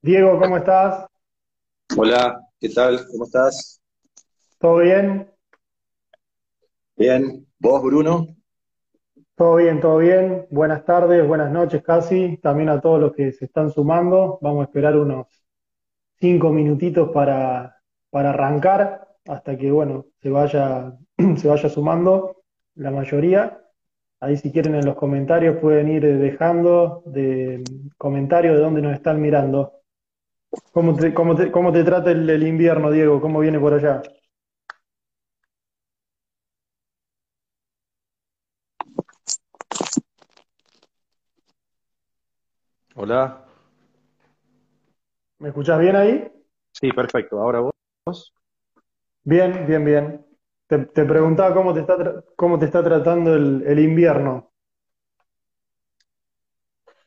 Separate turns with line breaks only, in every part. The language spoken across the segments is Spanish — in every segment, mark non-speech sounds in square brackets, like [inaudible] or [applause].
Diego, ¿cómo estás?
Hola, ¿qué tal? ¿Cómo estás?
¿Todo bien?
Bien. ¿Vos, Bruno?
Todo bien, todo bien. Buenas tardes, buenas noches casi. También a todos los que se están sumando. Vamos a esperar unos cinco minutitos para, para arrancar hasta que, bueno, se vaya, [clears throat] se vaya sumando la mayoría. Ahí si quieren en los comentarios pueden ir dejando de comentarios de dónde nos están mirando. ¿Cómo te, cómo te, cómo te trata el, el invierno, Diego? ¿Cómo viene por allá?
Hola.
¿Me escuchás bien ahí?
Sí, perfecto. Ahora vos.
Bien, bien, bien. Te, preguntaba cómo te está, cómo te está tratando el, el invierno.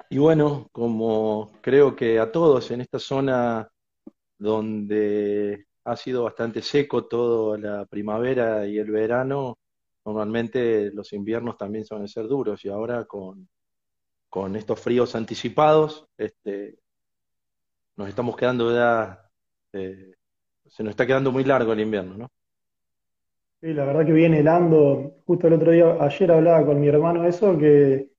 Y bueno, como creo que a todos en esta zona donde ha sido bastante seco toda la primavera y el verano, normalmente los inviernos también suelen ser duros y ahora con, con estos fríos anticipados, este, nos estamos quedando ya, eh, se nos está quedando muy largo el invierno, ¿no?
Sí, la verdad que viene helando. Justo el otro día, ayer hablaba con mi hermano eso, que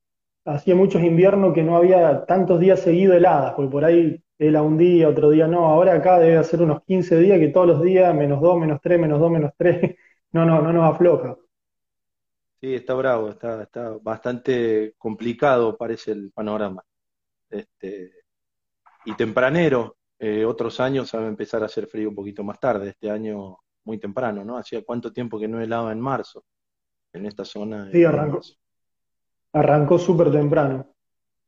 hacía muchos inviernos que no había tantos días seguidos heladas, porque por ahí hela un día, otro día no. Ahora acá debe hacer unos 15 días que todos los días menos 2, menos 3, menos 2, menos 3. [laughs] No, no, no nos afloja.
Sí, está bravo, está, está bastante complicado, parece el panorama. Este, y tempranero, eh, otros años sabe empezar a hacer frío un poquito más tarde, este año muy temprano, ¿no? Hacía cuánto tiempo que no helaba en marzo, en esta zona
Sí, arrancó, arrancó súper temprano.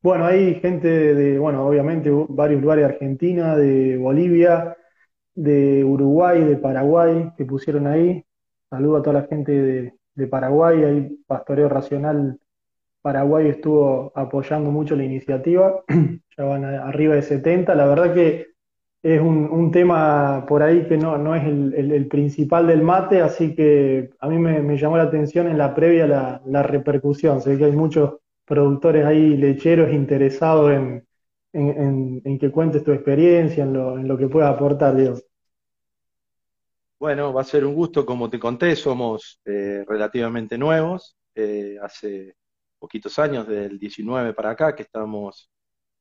Bueno, hay gente de, bueno, obviamente varios lugares de Argentina, de Bolivia, de Uruguay, de Paraguay, que pusieron ahí. Saludo a toda la gente de, de Paraguay, ahí Pastoreo Racional Paraguay estuvo apoyando mucho la iniciativa, [clears throat] ya van a- arriba de 70. La verdad que es un, un tema por ahí que no, no es el, el- principal del mate, así que a mí me, me llamó la atención en la previa la, la repercusión. Ve que hay muchos productores ahí lecheros interesados en, en, en- que cuentes tu experiencia, en lo, en lo que puedas aportar, Diego.
Bueno, va a ser un gusto, como te conté, somos eh, relativamente nuevos, eh, hace poquitos años, del 19 para acá, que estamos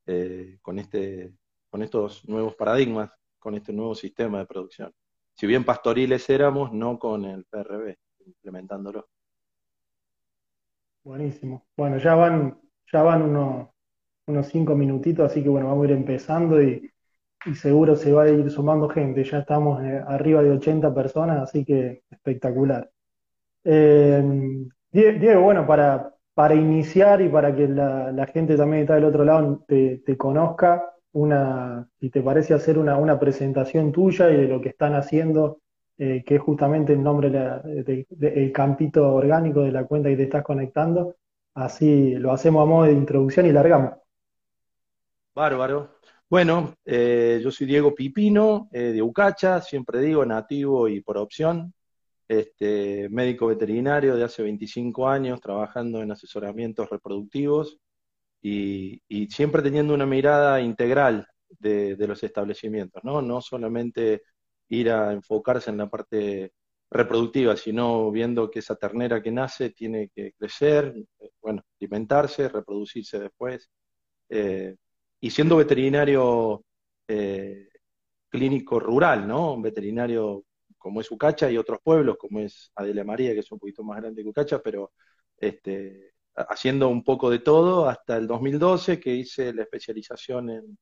eh, con este, con estos nuevos paradigmas, con este nuevo sistema de producción. Si bien pastoriles éramos, no con el PRB, implementándolo.
Buenísimo. Bueno, ya van, ya van unos, unos cinco minutitos, así que bueno, vamos a ir empezando y, y seguro se va a ir sumando gente. Ya estamos eh, arriba de 80 personas, así que espectacular. Die- Diego, bueno, para, para iniciar y para que la, gente también que está del otro lado te conozca, una, si te parece hacer una, una presentación tuya y de lo que están haciendo, eh, que es justamente el nombre de la- de- campito orgánico de la cuenta que te estás conectando, así lo hacemos a modo de introducción y largamos.
Bárbaro. Bueno, eh, yo soy Diego Pipino, eh, de Ucacha, siempre digo, nativo y por opción. Este, médico veterinario de hace 25 años, trabajando en asesoramientos reproductivos y, y siempre teniendo una mirada integral de, de los establecimientos, ¿no? No solamente ir a enfocarse en la parte reproductiva, sino viendo que esa ternera que nace tiene que crecer, eh, bueno, alimentarse, reproducirse después. Eh, y siendo veterinario eh, clínico rural, ¿no? Un veterinario como es Ucacha y otros pueblos, como es Adela María, que es un poquito más grande que Ucacha, pero este, haciendo un poco de todo hasta el 2012, que hice la especialización en,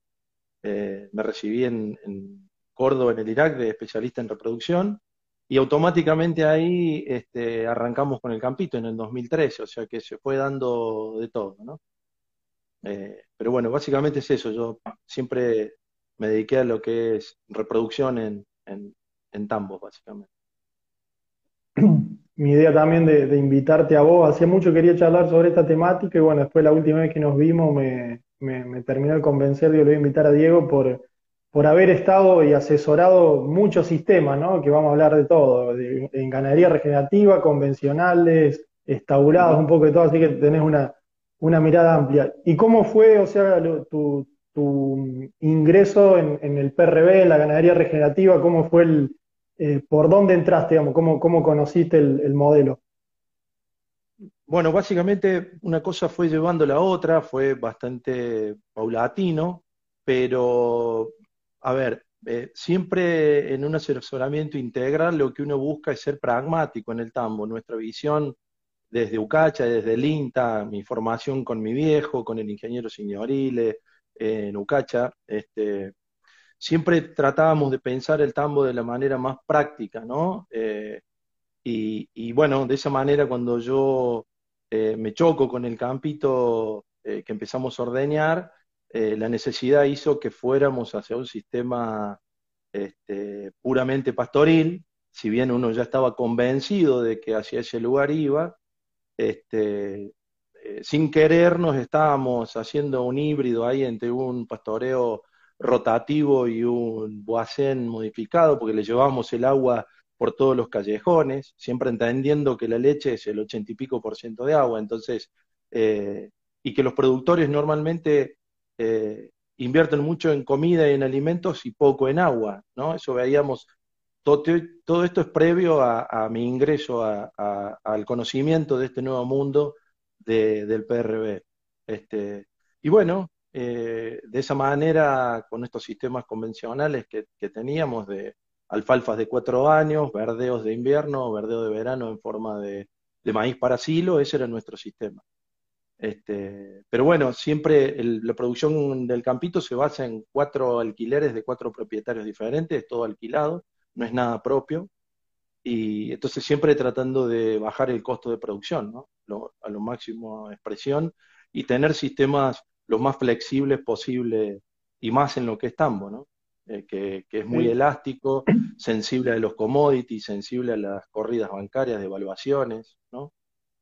eh, me recibí en, Córdoba, en el Irak, de especialista en reproducción, y automáticamente ahí este, arrancamos con el campito en el 2013, o sea que se fue dando de todo, ¿no? Eh, pero bueno, básicamente es eso, yo siempre me dediqué a lo que es reproducción en, en, en tambos, básicamente. [clears throat]
Mi idea también de, invitarte a vos, hacía mucho quería charlar sobre esta temática y bueno, después la última vez que nos vimos me, terminó de convencer que lo voy a invitar a Diego por, por haber estado y asesorado muchos sistemas, ¿no? Que vamos a hablar de todo, en ganadería regenerativa, convencionales, estabulados, un poco de todo, así que tenés una, una mirada amplia. ¿Y cómo fue, o sea, lo- tu, tu ingreso en, el PRB, en la ganadería regenerativa, cómo fue el, eh, por dónde entraste, cómo, conociste el, modelo.
Bueno, básicamente una cosa fue llevando la otra, fue bastante paulatino, pero, a ver, eh, siempre en un asesoramiento integral lo que uno busca es ser pragmático en el tambo. Nuestra visión desde Ucacha, desde el INTA, mi formación con mi viejo, con el ingeniero Signorile, en Ucacha, este, siempre tratábamos de pensar el tambo de la manera más práctica, ¿no? Eh, y, bueno, de esa manera cuando yo eh, me choco con el campito que empezamos a ordeñar, eh, la necesidad hizo que fuéramos hacia un sistema este, puramente pastoril, si bien uno ya estaba convencido de que hacia ese lugar iba, este, eh, sin querer nos estábamos haciendo un híbrido ahí entre un pastoreo rotativo y un boacén modificado, porque le llevábamos el agua por todos los callejones, siempre entendiendo que la leche es el ochenta y pico por ciento de agua, entonces, eh, y que los productores normalmente eh, invierten mucho en comida y en alimentos y poco en agua, ¿no? Eso veíamos, todo, todo esto es previo a, mi ingreso al conocimiento de este nuevo mundo del PRB. Este, y bueno, eh, de esa manera, con estos sistemas convencionales que, teníamos de alfalfas de cuatro años, verdeos de invierno, verdeo de verano en forma de, de maíz para silo, ese era nuestro sistema. Este, pero bueno, siempre la producción del campito se basa en cuatro alquileres de cuatro propietarios diferentes, todo alquilado, no es nada propio. Y entonces siempre tratando de bajar el costo de producción, ¿no? a lo máximo expresión y tener sistemas lo más flexibles posible y más en lo que es tambo, ¿no? Eh, que, que, es muy elástico, sensible a los commodities, sensible a las corridas bancarias de evaluaciones, ¿no?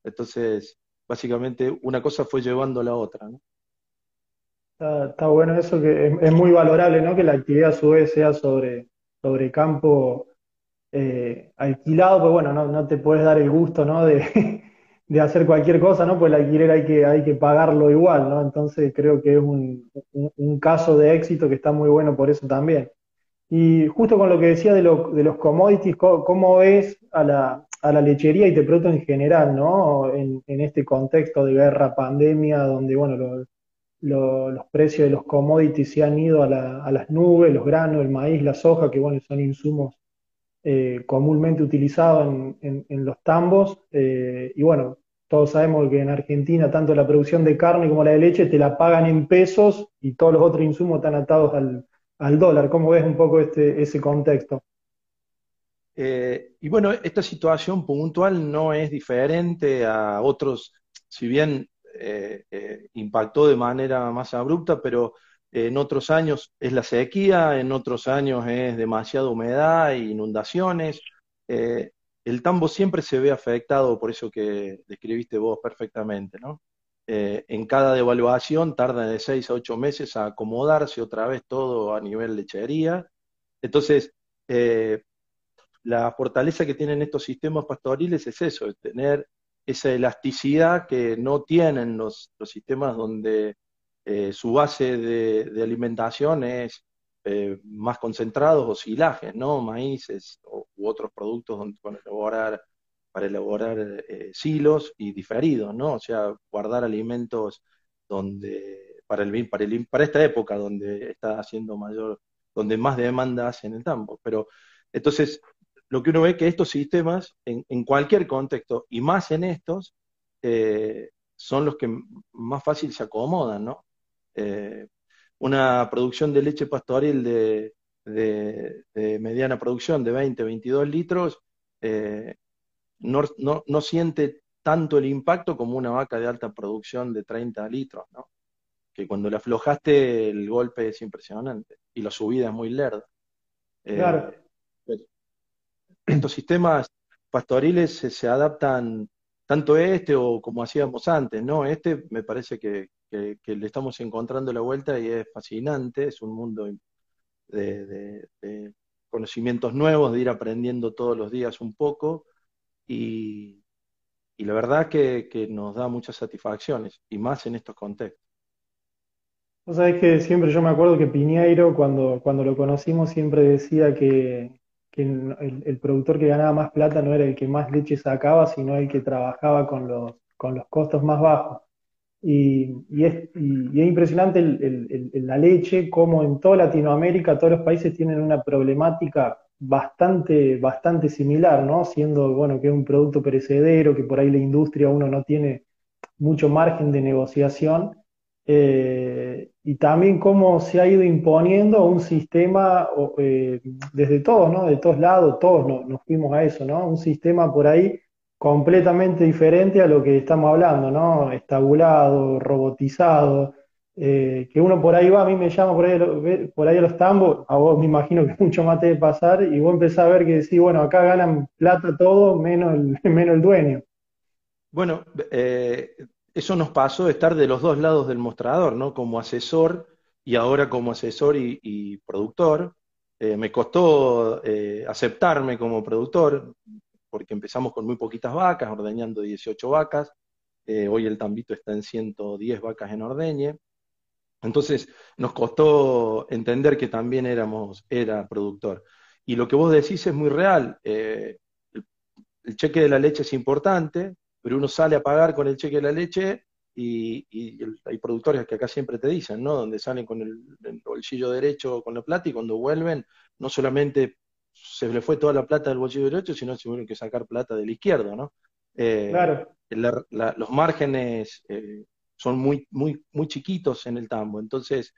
Entonces, básicamente una cosa fue llevando a la otra. ¿no?
Está, bueno eso, que es, muy valorable, ¿no? Que la actividad a su vez sea sobre, sobre campo eh, alquilado, pues bueno, no, te puedes dar el gusto, ¿no? De, de, hacer cualquier cosa, ¿no? Pues el alquiler hay que, hay que pagarlo igual, ¿no? Entonces creo que es un, un, caso de éxito que está muy bueno por eso también. Y justo con lo que decía de, de los commodities, ¿cómo ves a la, a la lechería y te pregunto en general, ¿no? En, este contexto de guerra, pandemia, donde, bueno, los precios de los commodities se han ido a, las nubes, los granos, el maíz, la soja, que, bueno, son insumos eh, comúnmente utilizados en, los tambos. Eh, y, bueno, todos sabemos que en Argentina, tanto la producción de carne como la de leche te la pagan en pesos y todos los otros insumos están atados al, al dólar. ¿Cómo ves un poco este, ese contexto?
Eh, y bueno, esta situación puntual no es diferente a otros, si bien eh, eh, impactó de manera más abrupta, pero en otros años es la sequía, en otros años es demasiada humedad e inundaciones. El tambo siempre se ve afectado por eso que describiste vos perfectamente, ¿no? en cada devaluación tarda de seis a ocho meses a acomodarse otra vez todo a nivel lechería. Entonces, la fortaleza que tienen estos sistemas pastoriles es eso, es tener esa elasticidad que no tienen los, sistemas donde eh, su base de, alimentación es eh, más concentrados o silajes, ¿no? Maíces u otros productos para elaborar, eh, silos y diferidos, ¿no? O sea, guardar alimentos donde para esta época donde está haciendo mayor, donde más demanda hacen el tambo. Pero entonces lo que uno ve que estos sistemas, en, cualquier contexto, y más en estos, eh, son los que más fácil se acomodan, ¿no? Una producción de leche pastoril de, mediana producción de 20, 22 litros, eh, no, no, siente tanto el impacto como una vaca de alta producción de 30 litros, ¿no? Que cuando la aflojaste el golpe es impresionante y la subida es muy lerda. claro estos sistemas pastoriles se, adaptan tanto a este o como hacíamos antes, ¿no? Este me parece que, le estamos encontrando la vuelta y es fascinante, es un mundo de, conocimientos nuevos, de ir aprendiendo todos los días un poco y, la verdad que, que nos da muchas satisfacciones y más en estos contextos.
Vos sabés que siempre yo me acuerdo que Piñeiro, cuando, cuando lo conocimos, siempre decía que, que el, el productor que ganaba más plata no era el que más leche sacaba, sino el que trabajaba con los, con los costos más bajos. Y, es, y, es impresionante el- la leche, como en toda Latinoamérica, todos los países tienen una problemática bastante, bastante similar, ¿no? Siendo, bueno, que es un producto perecedero, que por ahí la industria uno no tiene mucho margen de negociación, eh, y también cómo se ha ido imponiendo un sistema eh, desde todos, ¿no? De todos lados, todos nos, nos fuimos a eso, ¿no? Un sistema por ahí completamente diferente a lo que estamos hablando, ¿no? Estabulado, robotizado, eh, que uno por ahí va, a mí me llama por ahí, por ahí a los tambos, a vos me imagino que [laughs] mucho más te debe pasar, y vos empezás a ver que decís, bueno, acá ganan plata todo menos el, [laughs] menos el dueño.
Bueno, eh, eso nos pasó de estar de los dos lados del mostrador, ¿no? Como asesor y ahora como asesor y, y productor. Eh, me costó eh, aceptarme como productor porque empezamos con muy poquitas vacas, ordeñando 18 vacas. Eh, hoy el tambito está en 110 vacas en ordeñe. Entonces nos costó entender que también éramos, era productor. Y lo que vos decís es muy real. Eh, el, cheque de la leche es importante, pero uno sale a pagar con el cheque de la leche y, hay productores que acá siempre te dicen, ¿no? Donde salen con el bolsillo derecho con la plata y cuando vuelven, no solamente se le fue toda la plata del bolsillo derecho, sino se tuvieron que sacar plata del izquierdo, ¿no? Eh,
Claro,
la- la- los márgenes eh, son muy, muy, muy chiquitos en el tambo, entonces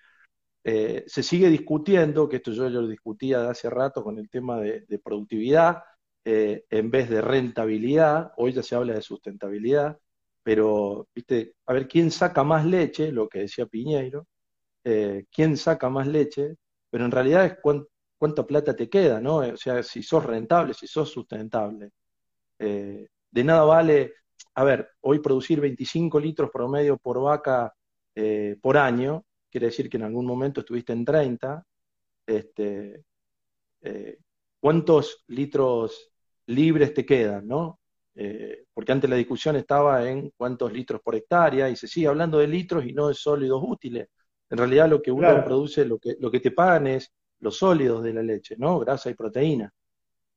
eh, se sigue discutiendo, que esto yo lo discutía de hace rato con el tema de, de productividad, en vez de rentabilidad, hoy ya se habla de sustentabilidad, pero, viste, a ver, ¿quién saca más leche? Lo que decía Piñeiro, ¿quién saca más leche? Pero en realidad es cuán- cuánta plata te queda, ¿no? O sea, si sos rentable, si sos sustentable. Eh, de nada vale, a ver, hoy producir 25 litros promedio por vaca eh, por año, quiere decir que en algún momento estuviste en 30, este, eh, ¿cuántos litros libres te quedan, no? Porque antes la discusión estaba en cuántos litros por hectárea y se sigue hablando de litros y no de sólidos útiles. En realidad lo que uno
claro.
produce, lo que, lo que te pagan es los sólidos de la leche, ¿no? Grasa y proteína,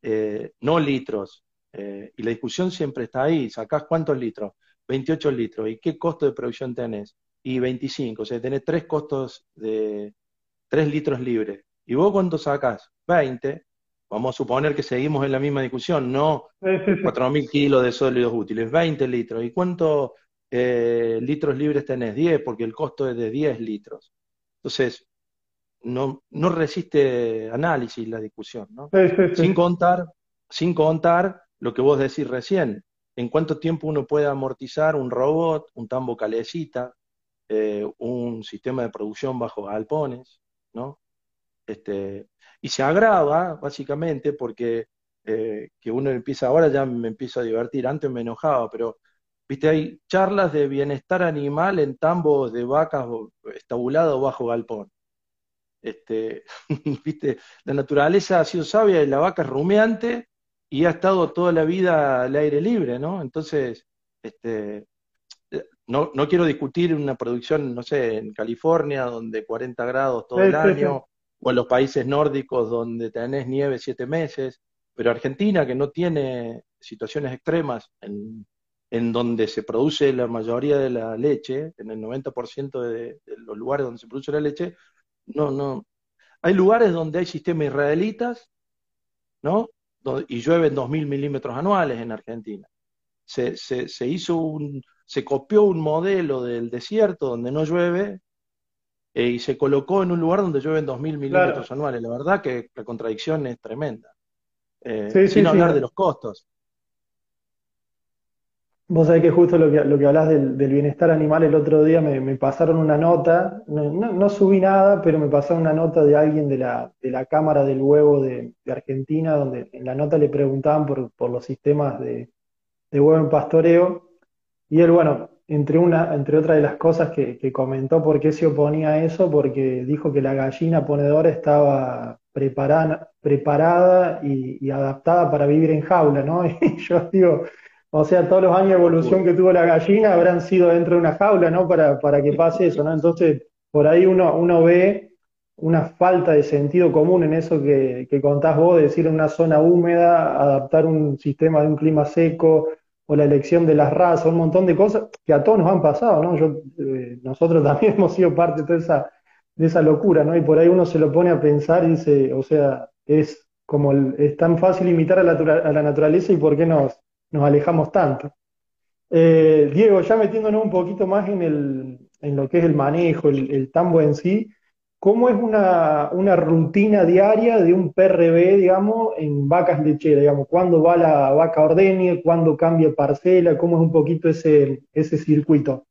eh, no litros. Eh, y la discusión siempre está ahí. ¿Sacás cuántos litros? 28 litros. ¿Y qué costo de producción tenés? Y 25. O sea, tenés tres costos de 3 litros libres. ¿Y vos cuánto sacás? 20. Vamos a suponer que seguimos en la misma discusión, no
Sí, sí, sí.
4.000 kilos de sólidos útiles, 20 litros. ¿Y cuántos eh, litros libres tenés? 10, porque el costo es de 10 litros. Entonces, no, no resiste análisis la discusión, ¿no?
Sí, sí,
Sin contar, sin contar lo que vos decís recién, en cuánto tiempo uno puede amortizar un robot, un tambo calecita, eh, un sistema de producción bajo galpones, ¿no? Este, y se agrava básicamente porque eh, que uno empieza, ahora ya me empiezo a divertir, antes me enojaba, pero viste, hay charlas de bienestar animal en tambos de vacas estabulados bajo galpón. Este, [laughs] viste, la naturaleza ha sido sabia y la vaca es rumiante y ha estado toda la vida al aire libre, ¿no? Entonces, este, no, no quiero discutir una producción, no sé, en California, donde 40 grados
Sí,
todo el
sí, sí.
año, o en los países nórdicos donde tenés nieve siete meses, pero Argentina, que no tiene situaciones extremas en, en donde se produce la mayoría de la leche, en el 90% de, de los lugares donde se produce la leche, no, no. Hay lugares donde hay sistemas israelitas, ¿no? Y llueven 2.000 milímetros anuales en Argentina. Se, se, se hizo un, se copió un modelo del desierto donde no llueve eh, y se colocó en un lugar donde llueven 2.000
Claro.
milímetros anuales. La verdad que la contradicción es tremenda. Eh,
Sí,
sin
sí, sí.
hablar de los costos.
Vos sabés que justo lo que, lo que hablás del, del bienestar animal, el otro día me, me pasaron una nota, no, no- subí nada, pero me pasaron una nota de alguien de la, de la Cámara del Huevo de, Argentina, donde en la nota le preguntaban por, por los sistemas de, de huevo en pastoreo, y él, bueno, entre una, entre otras de las cosas que, que comentó por qué se oponía a eso, porque dijo que la gallina ponedora estaba preparada, preparada y, y adaptada para vivir en jaula, ¿no? [laughs] Y yo digo, o sea, todos los años de evolución que tuvo la gallina habrán sido dentro de una jaula, ¿no? Para, para que pase eso, ¿no? Entonces, por ahí uno, uno ve una falta de sentido común en eso que, que contás vos, de decir en una zona húmeda, adaptar un sistema de un clima seco, o la elección de las razas, un montón de cosas que a todos nos han pasado, ¿no? Yo, eh, nosotros [laughs] también hemos sido parte de toda esa, de esa locura, ¿no? Y por ahí uno se lo pone a pensar y dice, o sea, es como es tan fácil imitar a la, a la naturaleza y por qué nos, nos alejamos tanto. Eh, Diego, ya metiéndonos un poquito más en, el, en lo que es el manejo, el, el tambo en sí, ¿Cómo es una, una, rutina diaria de un PRB, digamos, en vacas lecheras? Digamos, ¿Cuándo va la vaca ordeñe? ¿Cuándo cambia parcela? ¿Cómo es un poquito ese, ese circuito?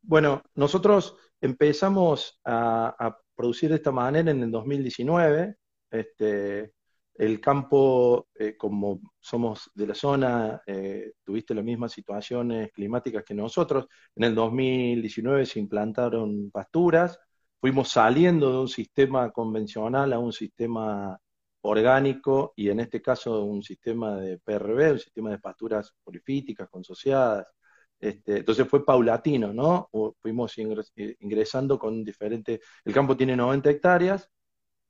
Bueno, nosotros empezamos a, producir de esta manera en el 2019. Este, el campo, eh, como somos de la zona, eh, tuviste las mismas situaciones climáticas que nosotros. En el 2019 se implantaron pasturas fuimos saliendo de un sistema convencional a un sistema orgánico y en este caso un sistema de PRB, un sistema de pasturas polifíticas consociadas. Este, entonces fue paulatino, ¿no? Fuimos eh, ingresando con diferentes... El campo tiene 90 hectáreas,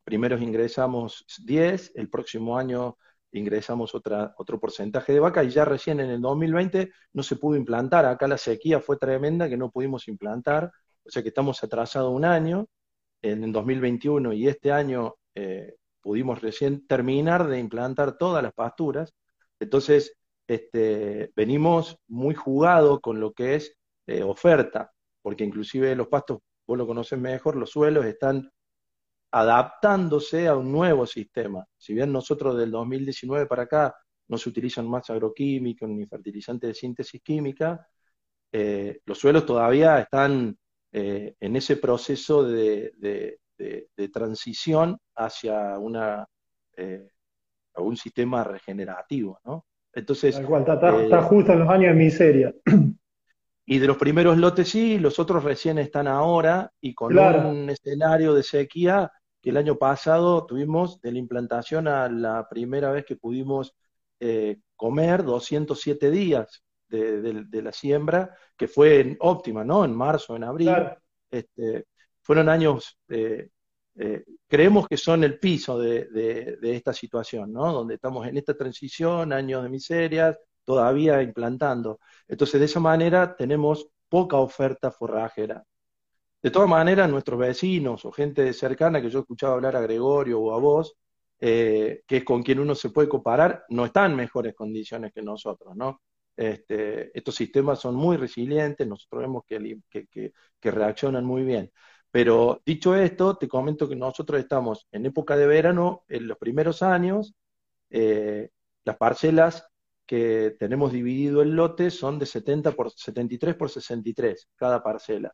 primero ingresamos 10, el próximo año ingresamos otro porcentaje de vaca y ya recién en el 2020 no se pudo implantar. Acá la sequía fue tremenda que no pudimos implantar o sea que estamos atrasados un año, en el 2021 y este año eh, pudimos recién terminar de implantar todas las pasturas, entonces este, venimos muy jugados con lo que es eh, oferta, porque inclusive los pastos, vos lo conoces mejor, los suelos están adaptándose a un nuevo sistema. Si bien nosotros del 2019 para acá no se utilizan más agroquímicos ni fertilizantes de síntesis química, eh, los suelos todavía están eh, en ese proceso de, transición hacia una, eh, un sistema regenerativo, ¿no?
Entonces... está, justo en los años de miseria.
Y de los primeros lotes sí, los otros recién están ahora y con un escenario de sequía que el año pasado tuvimos de la implantación a la primera vez que pudimos comer 207 días de, la siembra, que fue óptima, ¿no? En marzo, en abril. Este, fueron años, eh, eh, creemos que son el piso de, esta situación, ¿no? Donde estamos en esta transición, años de miserias, todavía implantando. Entonces, de esa manera tenemos poca oferta forrajera. De todas maneras, nuestros vecinos o gente cercana que yo he escuchado hablar a Gregorio o a vos, eh, que es con quien uno se puede comparar, no están en mejores condiciones que nosotros, ¿no? Este, estos sistemas son muy resilientes, nosotros vemos que, reaccionan muy bien. Pero dicho esto, te comento que nosotros estamos en época de verano, en los primeros años, eh, las parcelas que tenemos dividido el lote son de 70 por 73 por 63 cada parcela.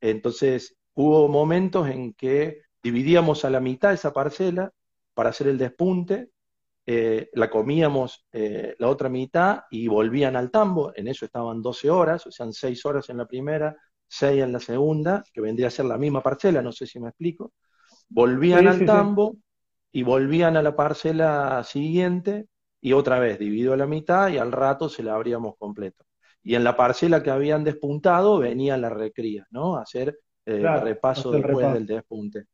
Entonces, hubo momentos en que dividíamos a la mitad esa parcela para hacer el despunte eh, la comíamos eh, la otra mitad y volvían al tambo, en eso estaban 12 horas, o sea, 6 horas en la primera, 6 en la segunda, que vendría a ser la misma parcela, no sé si me explico, volvían al tambo y volvían a la parcela siguiente y otra vez dividido a la mitad y al rato se la abríamos completo. Y en la parcela que habían despuntado venía la recría, ¿no? A hacer eh, repaso después del despunte.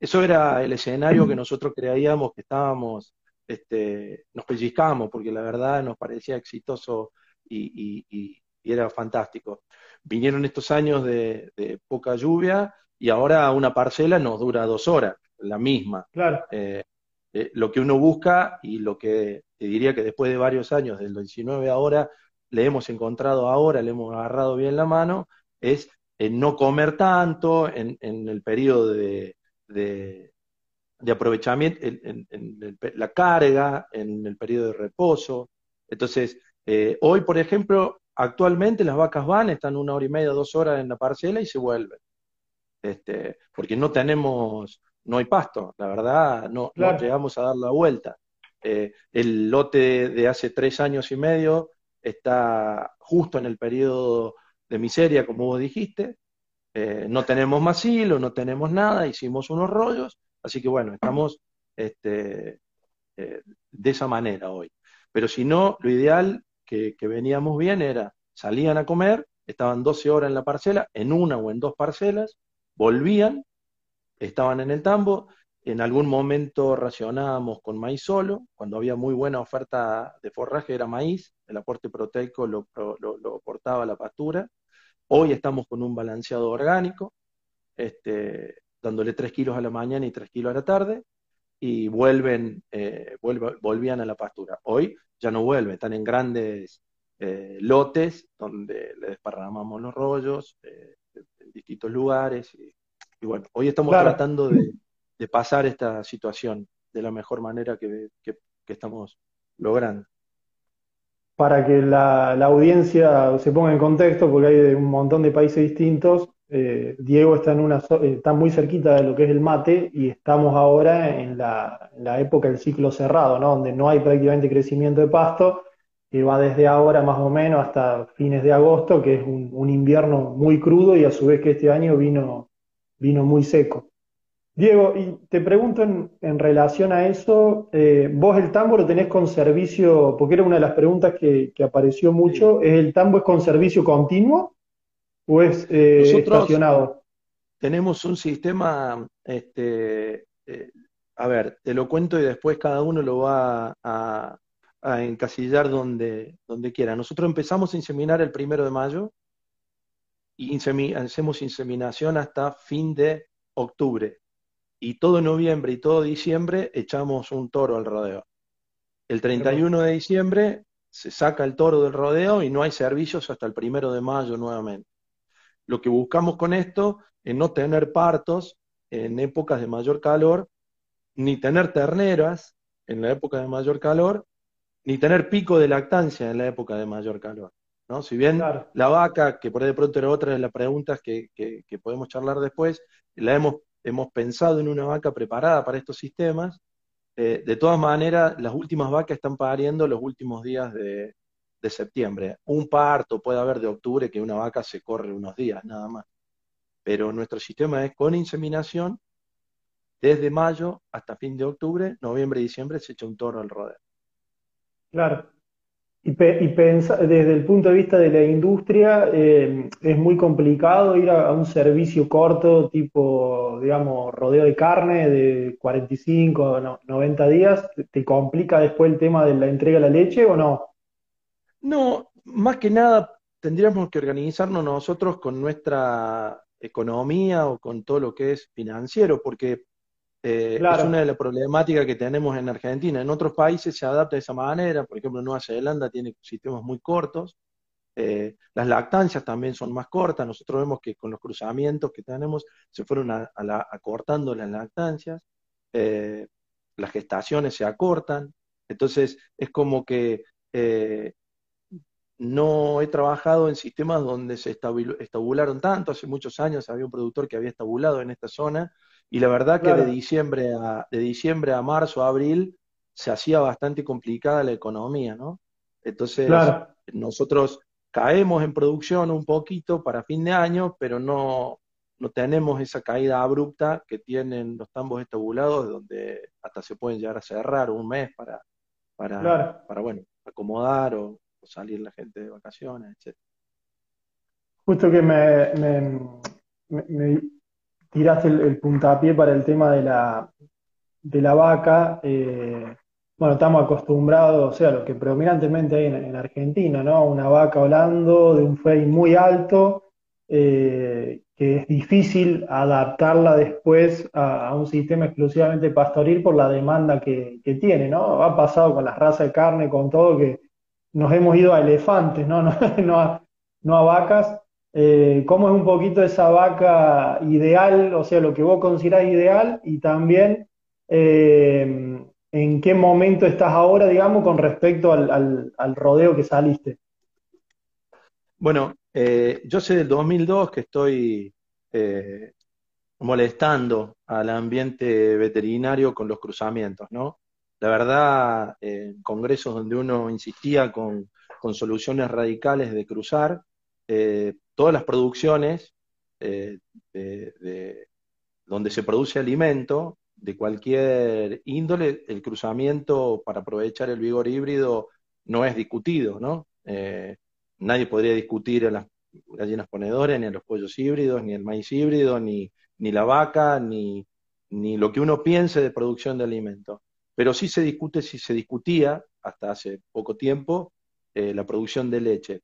Eso era el escenario que nosotros creíamos que estábamos este, nos pellizcamos porque la verdad nos parecía exitoso y, era fantástico. Vinieron estos años de, poca lluvia y ahora una parcela nos dura dos horas, la misma.
Claro.
Eh, eh, lo que uno busca y lo que te diría que después de varios años, del 19 ahora, le hemos encontrado ahora, le hemos agarrado bien la mano, es en no comer tanto, en, el periodo de, de aprovechamiento, en, la carga, en el periodo de reposo. Entonces, eh, hoy, por ejemplo, actualmente las vacas van, están una hora y media, dos horas en la parcela y se vuelven. Este, porque no tenemos, no hay pasto, la verdad, no, llegamos a dar la vuelta. Eh, el lote de hace tres años y medio está justo en el periodo de miseria, como vos dijiste. Eh, no tenemos más hilo, no tenemos nada, hicimos unos rollos Así que bueno, estamos este, eh, de esa manera hoy. Pero si no, lo ideal que, veníamos bien era, salían a comer, estaban 12 horas en la parcela, en una o en dos parcelas, volvían, estaban en el tambo, en algún momento racionábamos con maíz solo, cuando había muy buena oferta de forraje era maíz, el aporte proteico lo, lo, aportaba la pastura. Hoy estamos con un balanceado orgánico, este, dándole 3 kilos a la mañana y 3 kilos a la tarde, y vuelven, eh, volvían a la pastura. Hoy ya no vuelven, están en grandes eh, lotes donde le desparramamos los rollos eh, en distintos lugares. Y, bueno, hoy estamos tratando de, pasar esta situación de la mejor manera que, estamos logrando.
Para que la, audiencia se ponga en contexto, porque hay de un montón de países distintos, eh, Diego está, en una, está muy cerquita de lo que es el mate y estamos ahora en la, época del ciclo cerrado, ¿no? donde no hay prácticamente crecimiento de pasto, que va desde ahora más o menos hasta fines de agosto, que es un, invierno muy crudo y a su vez que este año vino, vino muy seco. Diego, y te pregunto en, relación a eso, eh, vos el tambo lo tenés con servicio, porque era una de las preguntas que, apareció mucho, ¿es el tambo es con servicio continuo? ¿O es eh, estacionado?
Tenemos un sistema, este, eh, a ver, te lo cuento y después cada uno lo va a, encasillar donde, donde quiera. Nosotros empezamos a inseminar el primero de mayo y hacemos inseminación hasta fin de octubre. Y todo noviembre y todo diciembre echamos un toro al rodeo. El 31 de diciembre se saca el toro del rodeo y no hay servicios hasta el primero de mayo nuevamente. Lo que buscamos con esto es no tener partos en épocas de mayor calor, ni tener terneras en la época de mayor calor, ni tener pico de lactancia en la época de mayor calor. ¿no? Si bien la vaca, que por ahí de pronto era otra de las preguntas que, podemos charlar después, la hemos, hemos pensado en una vaca preparada para estos sistemas, eh, de todas maneras, las últimas vacas están pariendo los últimos días de, de septiembre. Un parto puede haber de octubre que una vaca se corre unos días nada más. Pero nuestro sistema es con inseminación, desde mayo hasta fin de octubre, noviembre y diciembre se echa un toro al rodeo.
Claro. Y, desde el punto de vista de la industria, eh, es muy complicado ir a, un servicio corto, tipo, digamos, rodeo de carne de 45, 90 días. ¿Te complica después el tema de la entrega de la leche o no?
No, más que nada tendríamos que organizarnos nosotros con nuestra economía o con todo lo que es financiero, porque eh, es una de las problemáticas que tenemos en Argentina. En otros países se adapta de esa manera, por ejemplo, Nueva Zelanda tiene sistemas muy cortos, eh, las lactancias también son más cortas, nosotros vemos que con los cruzamientos que tenemos se fueron acortando las lactancias, eh, las gestaciones se acortan, entonces es como que no he trabajado en sistemas donde se estabularon tanto. Hace muchos años había un productor que había estabulado en esta zona y la verdad que de diciembre a de diciembre a marzo, a abril se hacía bastante complicada la economía, ¿no? Entonces nosotros caemos en producción un poquito para fin de año, pero no no tenemos esa caída abrupta que tienen los tambos estabulados, donde hasta se pueden llegar a cerrar un mes para, para, para bueno, acomodar o, salir la gente de vacaciones, etc.
Justo que me, tiraste el, puntapié para el tema de la, de la vaca. Eh, bueno, estamos acostumbrados, o sea, lo que predominantemente hay en, Argentina, ¿no? Una vaca volando de un frame muy alto, eh, que es difícil adaptarla después a, un sistema exclusivamente pastoril por la demanda que, tiene, ¿no? Ha pasado con las razas de carne, con todo, que nos hemos ido a elefantes, no, [laughs] no, no a, vacas. Eh, ¿Cómo es un poquito esa vaca ideal, o sea, lo que vos considerás ideal y también eh, en qué momento estás ahora, digamos, con respecto al, rodeo que saliste?
Bueno, eh, yo sé del 2002 que estoy molestando al ambiente veterinario con los cruzamientos, ¿no? la verdad, en congresos donde uno insistía con, soluciones radicales de cruzar, todas las producciones eh, de, donde se produce alimento de cualquier índole, el cruzamiento para aprovechar el vigor híbrido no es discutido, ¿no? Eh, nadie podría discutir a las gallinas ponedoras, ni a los pollos híbridos, ni el maíz híbrido, ni, ni la vaca, ni, ni lo que uno piense de producción de alimentos. Pero sí se discute, si se discutía hasta hace poco tiempo, eh, la producción de leche.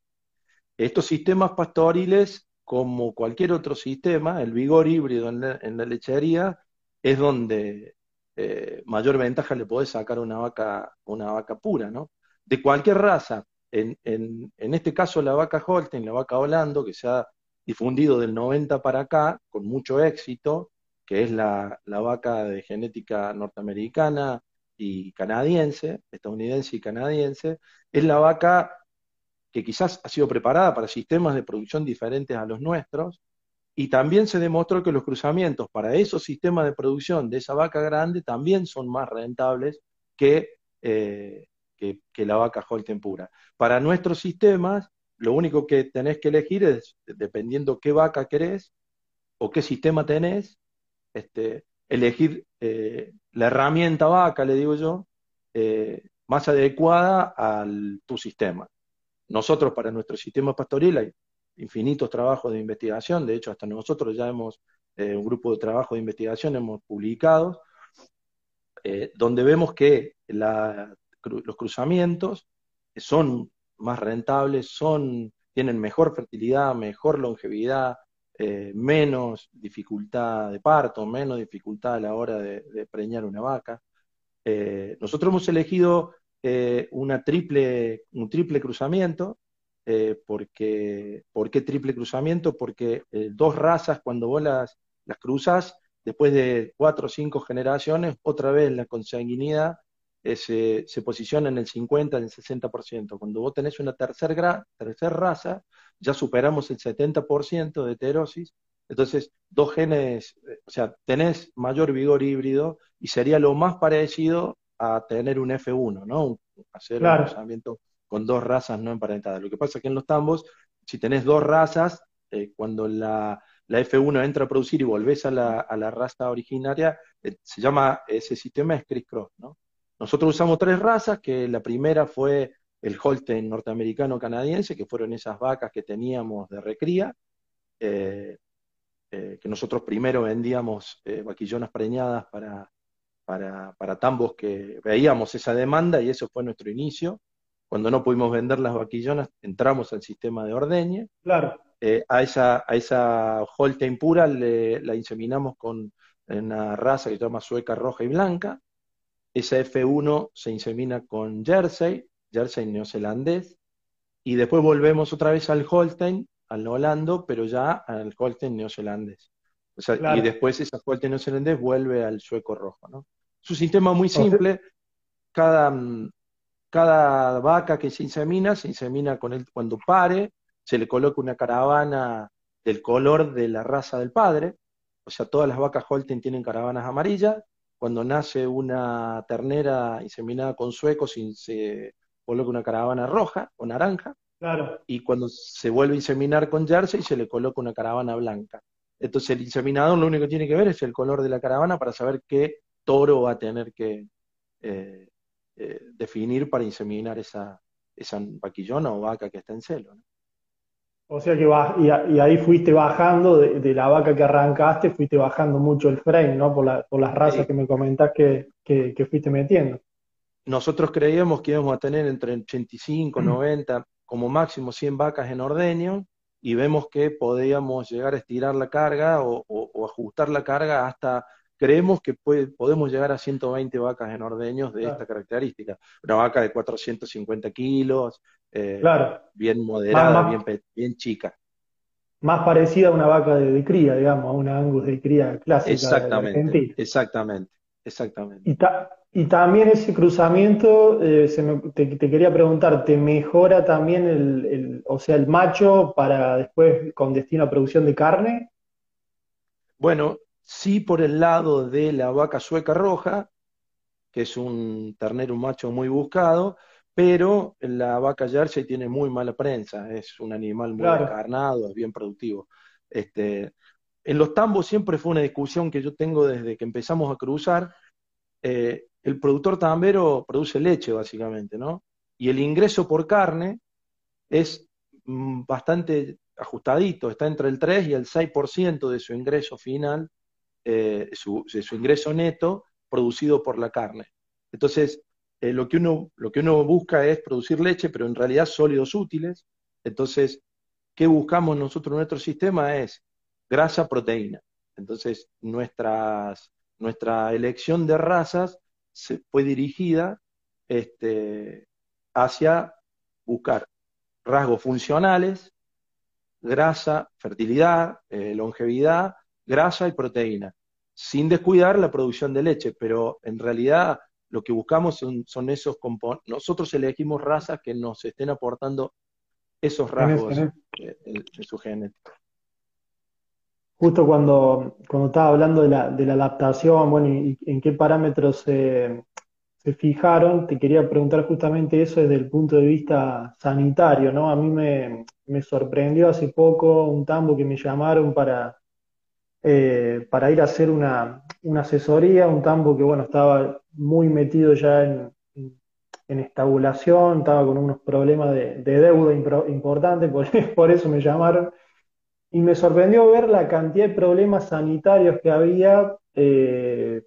Estos sistemas pastoriles, como cualquier otro sistema, el vigor híbrido en la, lechería es donde eh, mayor ventaja le podés sacar una vaca, una vaca pura, ¿no? De cualquier raza, en, este caso la vaca Holstein, la vaca Holando, que se ha difundido del 90 para acá con mucho éxito, que es la vaca de genética norteamericana y canadiense, estadounidense y canadiense, es la vaca que quizás ha sido preparada para sistemas de producción diferentes a los nuestros, y también se demostró que los cruzamientos para esos sistemas de producción de esa vaca grande también son más rentables que, eh, que, la vaca Holten pura. Para nuestros sistemas, lo único que tenés que elegir es, dependiendo qué vaca querés o qué sistema tenés, este, elegir eh, la herramienta vaca, le digo yo, eh, más adecuada a tu sistema. Nosotros, para nuestro sistema pastoril, hay infinitos trabajos de investigación, de hecho, hasta nosotros ya hemos, eh, un grupo de trabajo de investigación hemos publicado, eh, donde vemos que los cruzamientos son más rentables, son, tienen mejor fertilidad, mejor longevidad, eh, menos dificultad de parto, menos dificultad a la hora de, preñar una vaca. nosotros hemos elegido eh, una triple, un triple cruzamiento. Eh, porque, ¿Por qué triple cruzamiento? Porque eh, dos razas, cuando vos las, las cruzas, después de cuatro o cinco generaciones, otra vez la consanguinidad se, se, posiciona en el 50, en el 60%. Cuando vos tenés una tercera tercer raza, ya superamos el 70% de heterosis. Entonces, dos genes, o sea, tenés mayor vigor híbrido y sería lo más parecido a tener un F1, ¿no? hacer un cruzamiento con dos razas no emparentadas. Lo que pasa es que en los tambos, si tenés dos razas, eh, cuando la, F1 entra a producir y volvés a la, a la raza originaria, eh, se llama, ese sistema es criss-cross, ¿no? Nosotros usamos tres razas, que la primera fue el Holstein norteamericano-canadiense, que fueron esas vacas que teníamos de recría, eh, que nosotros primero vendíamos vaquillonas preñadas para, para, para tambos que veíamos esa demanda y eso fue nuestro inicio. Cuando no pudimos vender las vaquillonas, entramos al sistema de ordeñe.
Claro.
Eh, a, esa, a esa Holstein pura le, la inseminamos con una raza que se llama sueca roja y blanca. Esa F1 se insemina con Jersey, Jersey neozelandés, y después volvemos otra vez al Holstein, al Holando, pero ya al Holstein neozelandés. O sea, Y después esa Holstein neozelandés vuelve al sueco rojo, ¿no? Es un sistema muy simple. Cada, mm, cada vaca que se insemina, se insemina con él cuando pare, se le coloca una caravana del color de la raza del padre. O sea, todas las vacas Holten tienen caravanas amarillas. Cuando nace una ternera inseminada con suecos, se coloca una caravana roja o naranja.
Claro.
Y cuando se vuelve a inseminar con jersey, se le coloca una caravana blanca. Entonces el inseminador lo único que tiene que ver es el color de la caravana para saber qué toro va a tener que eh, eh, definir para inseminar esa, esa vaquillona o vaca que está en celo.
O sea que va, y, ahí fuiste bajando de, la vaca que arrancaste, fuiste bajando mucho el frame, ¿no? Por, las razas que me comentás que, que, fuiste metiendo.
Nosotros creíamos que íbamos a tener entre 85, 90, como máximo 100 vacas en ordeño, y vemos que podíamos llegar a estirar la carga o ajustar la carga hasta creemos que podemos llegar a 120 vacas en ordeños de esta característica. Una vaca de 450 kilos, eh, bien moderada, bien, bien chica.
Más parecida a una vaca de, cría, digamos, a una angus de cría clásica.
Exactamente, exactamente, exactamente.
Y, también ese cruzamiento, eh, te, quería preguntar, ¿te mejora también el, o sea, el macho para después con destino a producción de carne?
Bueno, sí por el lado de la vaca sueca roja, que es un ternero macho muy buscado, pero la vaca jersey tiene muy mala prensa, es un animal muy encarnado, es bien productivo. Este, en los tambos siempre fue una discusión que yo tengo desde que empezamos a cruzar. Eh, el productor tambero produce leche, básicamente, ¿no? Y el ingreso por carne es mm, bastante ajustadito, está entre el 3 y el 6% de su ingreso final eh, su, ingreso neto producido por la carne. Entonces, eh, lo, que uno, lo que uno busca es producir leche, pero en realidad sólidos útiles. Entonces, ¿qué buscamos nosotros en nuestro sistema? Es grasa, proteína. Entonces, nuestras, nuestra elección de razas se fue dirigida este, hacia buscar rasgos funcionales, grasa, fertilidad, eh, longevidad, grasa y proteína, sin descuidar la producción de leche, pero en realidad lo que buscamos son, esos componentes. Nosotros elegimos razas que nos estén aportando esos rasgos en, su genética.
Justo cuando, cuando estaba hablando de la, de la adaptación, bueno, y, en qué parámetros se, se fijaron, te quería preguntar justamente eso desde el punto de vista sanitario, ¿no? A mí me, me sorprendió hace poco un tambo que me llamaron para, eh, para ir a hacer una, asesoría, un tambo que, bueno, estaba muy metido ya en, en estabulación, estaba con unos problemas de, deuda importantes, por, [laughs] por, eso me llamaron. Y me sorprendió ver la cantidad de problemas sanitarios que había, eh,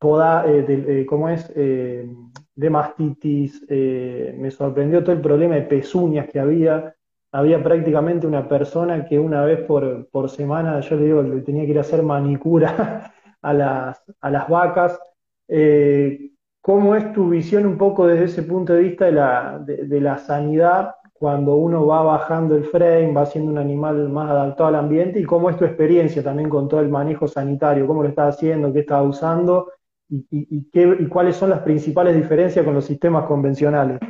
eh, ¿cómo es? de mastitis, me sorprendió todo el problema de pezuñas que había, había prácticamente una persona que una vez por, semana, yo le digo, le tenía que ir a hacer manicura [laughs] a las, a las vacas. Eh, ¿Cómo es tu visión un poco desde ese punto de vista de la, de, la sanidad cuando uno va bajando el frame, va siendo un animal más adaptado al ambiente? ¿Y cómo es tu experiencia también con todo el manejo sanitario? ¿Cómo lo estás haciendo? ¿Qué estás usando? ¿Y, y, qué, y cuáles son las principales diferencias con los sistemas convencionales?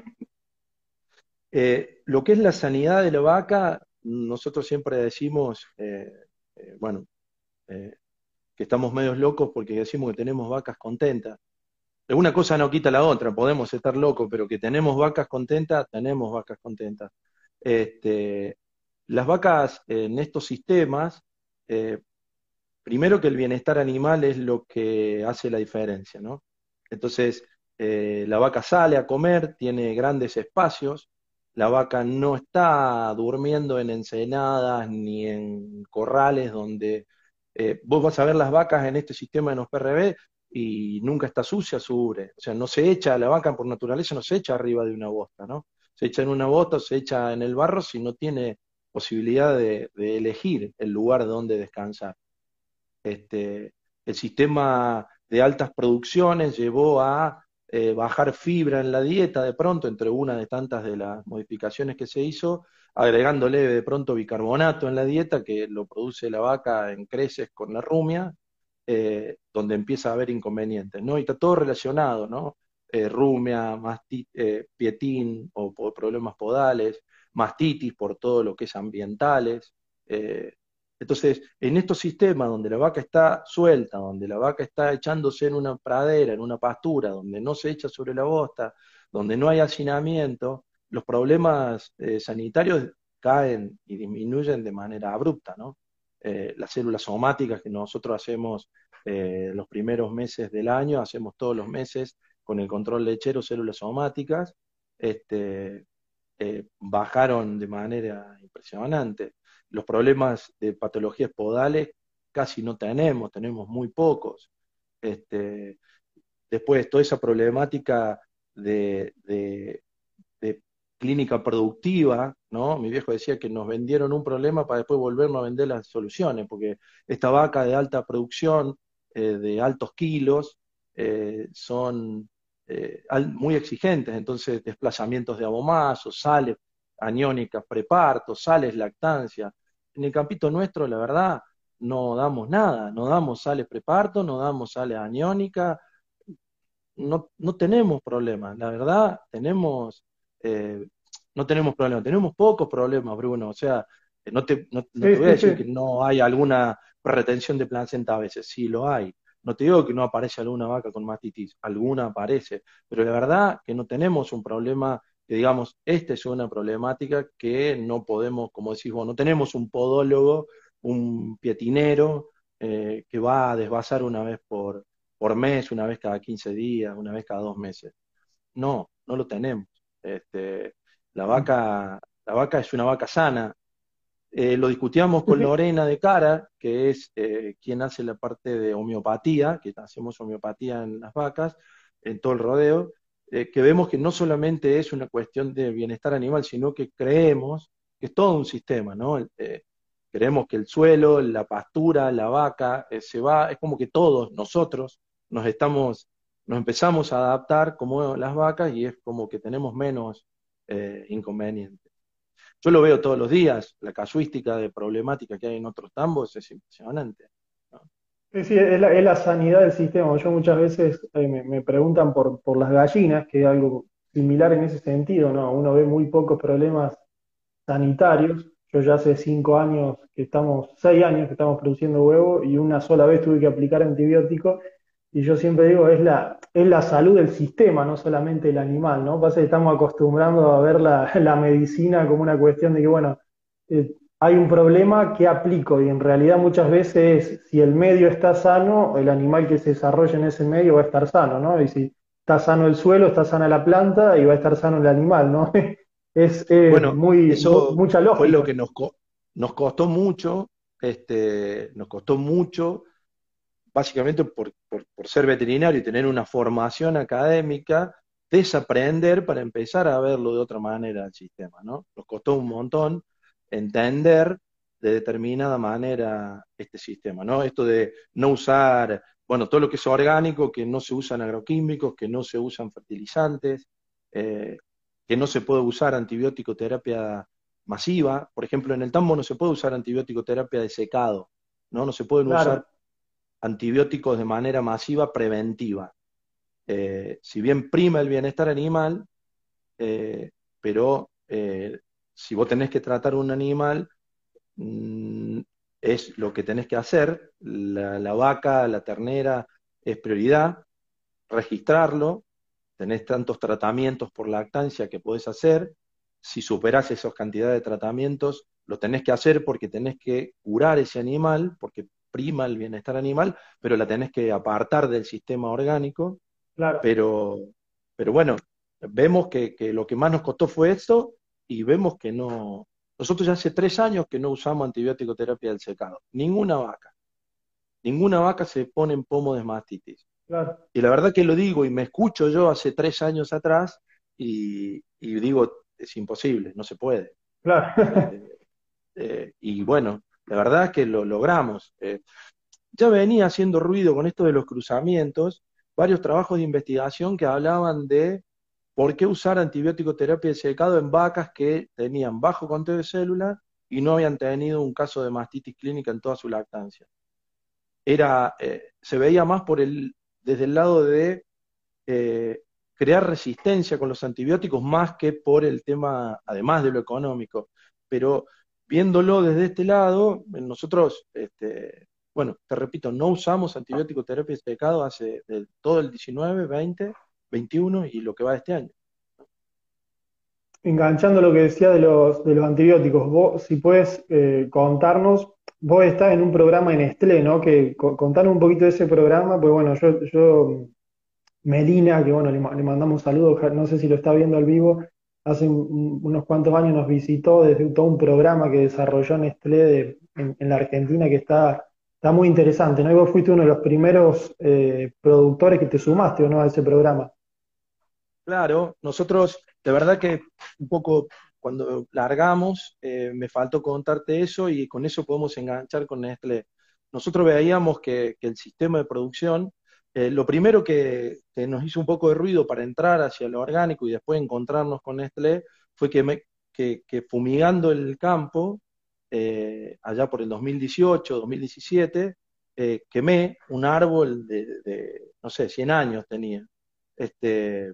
Eh, lo que es la sanidad de la vaca, nosotros siempre decimos, eh, eh, bueno, que estamos medios locos porque decimos que tenemos vacas contentas. Una cosa no quita la otra, podemos estar locos, pero que tenemos vacas contentas, tenemos vacas contentas. Este, las vacas en estos sistemas, primero que el bienestar animal es lo que hace la diferencia, ¿no? Entonces, la vaca sale a comer, tiene grandes espacios, la vaca no está durmiendo en ensenadas ni en corrales donde eh, vos vas a ver las vacas en este sistema de los PRB y nunca está sucia su ubre. O sea, no se echa, la vaca por naturaleza no se echa arriba de una bosta, ¿no? Se echa en una bosta se echa en el barro si no tiene posibilidad de, elegir el lugar donde descansar. Este, el sistema de altas producciones llevó a eh, bajar fibra en la dieta de pronto, entre una de tantas de las modificaciones que se hizo, agregándole de pronto bicarbonato en la dieta, que lo produce la vaca en creces con la rumia, eh, donde empieza a haber inconvenientes, ¿no? Y está todo relacionado, ¿no? Eh, rumia, pietín o, o, problemas podales, mastitis por todo lo que es ambientales, entonces, en estos sistemas donde la vaca está suelta, donde la vaca está echándose en una pradera, en una pastura, donde no se echa sobre la bosta, donde no hay hacinamiento, los problemas eh, sanitarios caen y disminuyen de manera abrupta, ¿no? Eh, las células somáticas que nosotros hacemos eh, los primeros meses del año, hacemos todos los meses con el control lechero células somáticas, este, bajaron de manera impresionante. Los problemas de patologías podales casi no tenemos, tenemos muy pocos. Este, después, toda esa problemática de, clínica productiva, ¿no? Mi viejo decía que nos vendieron un problema para después volvernos a vender las soluciones, porque esta vaca de alta producción, eh, de altos kilos, eh, son eh, muy exigentes, entonces desplazamientos de abomazos, sales aniónicas preparto, sales lactancia. En el campito nuestro, la verdad, no damos nada, no damos sales preparto, no damos sales aniónicas, no, no tenemos problemas, la verdad, tenemos, eh, no tenemos problemas, tenemos pocos problemas, Bruno, o sea, no te, no, te voy a decir que no hay alguna retención de placenta a veces, sí lo hay. No te digo que no aparece alguna vaca con mastitis, alguna aparece, pero la verdad que no tenemos un problema que digamos, esta es una problemática que no podemos, como decís vos, no tenemos un podólogo, un pietinero eh, que va a desvasar una vez por, por mes, una vez cada 15 días, una vez cada dos meses. No, no lo tenemos. Este, la, vaca, la vaca es una vaca sana. Eh, lo discutíamos con [laughs] Lorena de Cara, que es eh, quien hace la parte de homeopatía, que hacemos homeopatía en las vacas, en todo el rodeo, eh, que vemos que no solamente es una cuestión de bienestar animal, sino que creemos que es todo un sistema, ¿no? creemos que el suelo, la pastura, la vaca, se va, es como que todos nosotros nos estamos, nos empezamos a adaptar como las vacas y es como que tenemos menos inconvenientes. Yo lo veo todos los días, la casuística de problemática que hay en otros tambos es impresionante.
Sí, es la, sanidad del sistema. Yo muchas veces eh, me, preguntan por, por las gallinas, que es algo similar en ese sentido, ¿no? Uno ve muy pocos problemas sanitarios. Yo ya hace cinco años que estamos, seis años que estamos produciendo huevo y una sola vez tuve que aplicar antibiótico y yo siempre digo, es la, es la salud del sistema, no solamente el animal, ¿no? Pasa que estamos acostumbrando a ver la, [laughs] medicina como una cuestión de que, bueno, eh, hay un problema que aplico y en realidad muchas veces es si el medio está sano, el animal que se desarrolla en ese medio va a estar sano, ¿no? Y si está sano el suelo, está sana la planta y va a estar sano el animal, ¿no? [laughs] es muy, mucha lógica.
Fue lo que nos, nos costó mucho, este, nos costó mucho básicamente por, ser veterinario y tener una formación académica, desaprender para empezar a verlo de otra manera el sistema, ¿no? Nos costó un montón entender de determinada manera este sistema, ¿no? Esto de no usar, bueno, todo lo que es orgánico, que no se usan agroquímicos, que no se usan fertilizantes, eh, que no se puede usar antibiótico terapia masiva. Por ejemplo, en el tambo no se puede usar antibiótico terapia de secado, ¿no? No se pueden usar antibióticos de manera masiva preventiva. Eh, si bien prima el bienestar animal, eh, pero eh, si vos tenés que tratar un animal, mm, es lo que tenés que hacer. La, vaca, la ternera, es prioridad. Registrarlo. Tenés tantos tratamientos por lactancia que podés hacer. Si superás esas cantidades de tratamientos, lo tenés que hacer porque tenés que curar ese animal, porque prima el bienestar animal, pero la tenés que apartar del sistema orgánico. Claro. Pero, pero bueno, vemos que, lo que más nos costó fue esto y vemos que no. Nosotros ya hace tres años que no usamos antibiótico terapia del secado. Ninguna vaca. Ninguna vaca se pone en pomo de mastitis. Claro. Y la verdad que lo digo y me escucho yo hace tres años atrás y, digo, es imposible, no se puede. Claro. Eh, eh, y bueno, la verdad es que lo logramos. Eh, ya venía haciendo ruido con esto de los cruzamientos, varios trabajos de investigación que hablaban de por qué usar antibiótico terapia de secado en vacas que tenían bajo conteo de células y no habían tenido un caso de mastitis clínica en toda su lactancia. Era, eh, se veía más por el, desde el lado de eh, crear resistencia con los antibióticos más que por el tema, además de lo económico. Pero viéndolo desde este lado, nosotros, este, bueno, te repito, no usamos antibiótico terapia de secado hace todo el 19, 20, 21 y lo que va de este año.
Enganchando lo que decía de los, de los antibióticos, vos, si puedes eh, contarnos, vos estás en un programa en Estlé, ¿no? Que contanos un poquito de ese programa, pues bueno, yo, yo Melina, que bueno, le, le mandamos un saludo, no sé si lo está viendo al vivo, hace unos cuantos años nos visitó desde todo un programa que desarrolló Nestlé en, la Argentina que está, está muy interesante, ¿no? Y vos fuiste uno de los primeros eh, productores que te sumaste, ¿o no?, a ese programa.
Claro, nosotros, de verdad que un poco cuando largamos, eh, me faltó contarte eso y con eso podemos enganchar con Nestlé. Nosotros veíamos que el sistema de producción eh, lo primero que, nos hizo un poco de ruido para entrar hacia lo orgánico y después encontrarnos con Nestlé fue que, que, fumigando el campo, eh, allá por el 2018, 2017, eh, quemé un árbol de, no sé, 100 años tenía. Este,